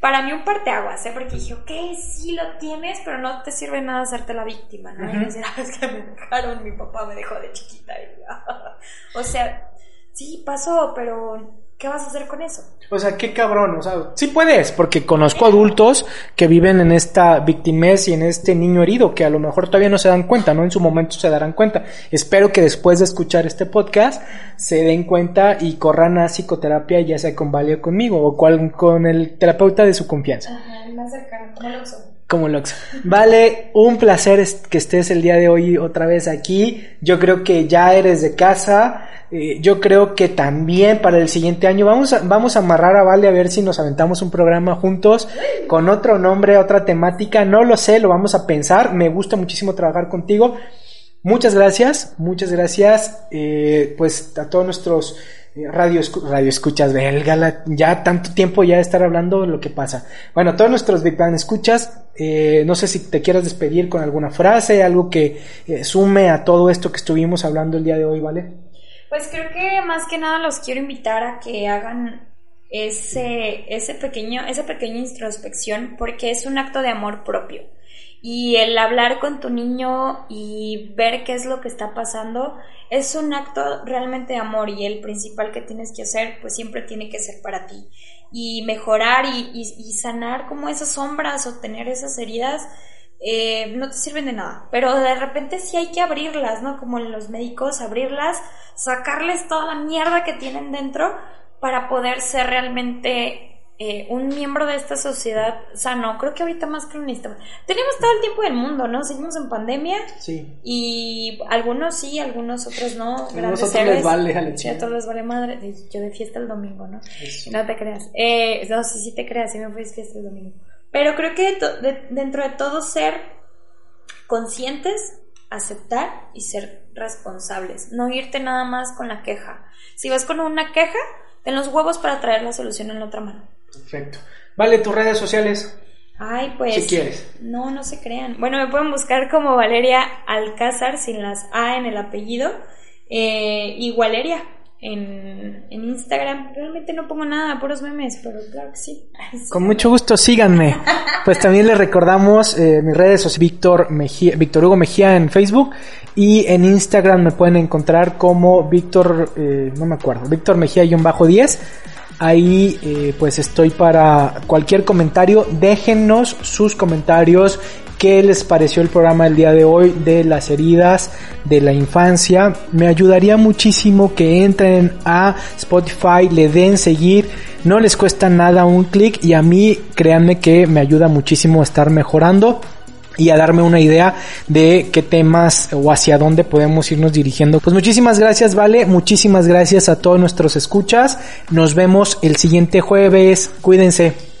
para mí un parteaguas, ¿eh? Porque dije, ok, sí lo tienes, pero no te sirve nada hacerte la víctima, ¿no? Y decir, ah, es que me dejaron, mi papá me dejó de chiquita. o sea, sí, pasó, pero ¿qué vas a hacer con eso? O sea, qué cabrón, o sea, sí puedes, porque conozco adultos que viven en esta victimez y en este niño herido, que a lo mejor todavía no se dan cuenta, ¿no? En su momento se darán cuenta. Espero que después de escuchar este podcast se den cuenta y corran a psicoterapia, ya sea con Vale o conmigo, o cual, con el terapeuta de su confianza. Ajá, más cercano, Loxo. Como Loxo. Vale, un placer que estés el día de hoy otra vez aquí. Yo creo que ya eres de casa eh, yo creo que también para el siguiente año vamos a, vamos a amarrar a Vale a ver si nos aventamos un programa juntos con otro nombre, otra temática. No lo sé, lo vamos a pensar. Me gusta muchísimo trabajar contigo. Muchas gracias, muchas gracias. Eh, pues a todos nuestros eh, radio, radio escuchas, belga, ya tanto tiempo ya de estar hablando lo que pasa. Bueno, a todos nuestros Big Bang escuchas, no sé si te quieras despedir con alguna frase, algo que sume a todo esto que estuvimos hablando el día de hoy, ¿vale? Pues creo que más que nada los quiero invitar a que hagan ese, ese pequeño, esa pequeña introspección porque es un acto de amor propio. Y el hablar con tu niño y ver qué es lo que está pasando es un acto realmente de amor y el principal que tienes que hacer pues siempre tiene que ser para ti. Y mejorar y, sanar como esas sombras o tener esas heridas eh, no te sirven de nada. Pero de repente sí hay que abrirlas, ¿no? Como los médicos, abrirlas, sacarles toda la mierda que tienen dentro para poder ser realmente eh, un miembro de esta sociedad sano, creo que ahorita más cronista. Tenemos todo el tiempo del mundo, ¿no? Seguimos en pandemia. Sí. Y algunos sí, algunos otros no. A nosotros les vale, Alexia. a todos les vale madre. Yo de fiesta el domingo, ¿no? No te creas. Eh, no, sí, sí te creas, sí me fui de fiesta el domingo. Pero creo que dentro de todo ser conscientes, aceptar y ser responsables. No irte nada más con la queja. Si vas con una queja, ten los huevos para traer la solución en la otra mano. Perfecto. Vale, tus redes sociales. Ay, pues. Si quieres. No, no se crean. Bueno, me pueden buscar como Valeria Alcázar sin las A en el apellido. Eh, y Valeria en, en, Instagram. Realmente no pongo nada, puros memes, pero claro que sí. Con mucho gusto, síganme. Pues también les recordamos eh, mis redes sociales, Víctor Mejía, Víctor Hugo Mejía en Facebook y en Instagram me pueden encontrar como Víctor, eh, no me acuerdo, Víctor Mejía-10. Ahí eh, pues estoy para cualquier comentario. Déjennos sus comentarios. ¿Qué les pareció el programa del día de hoy de las heridas de la infancia? Me ayudaría muchísimo que entren a Spotify, le den seguir. No les cuesta nada un clic y a mí créanme que me ayuda muchísimo a estar mejorando y a darme una idea de qué temas o hacia dónde podemos irnos dirigiendo. Pues muchísimas gracias, Vale, muchísimas gracias a todos nuestros escuchas. Nos vemos el siguiente jueves. Cuídense.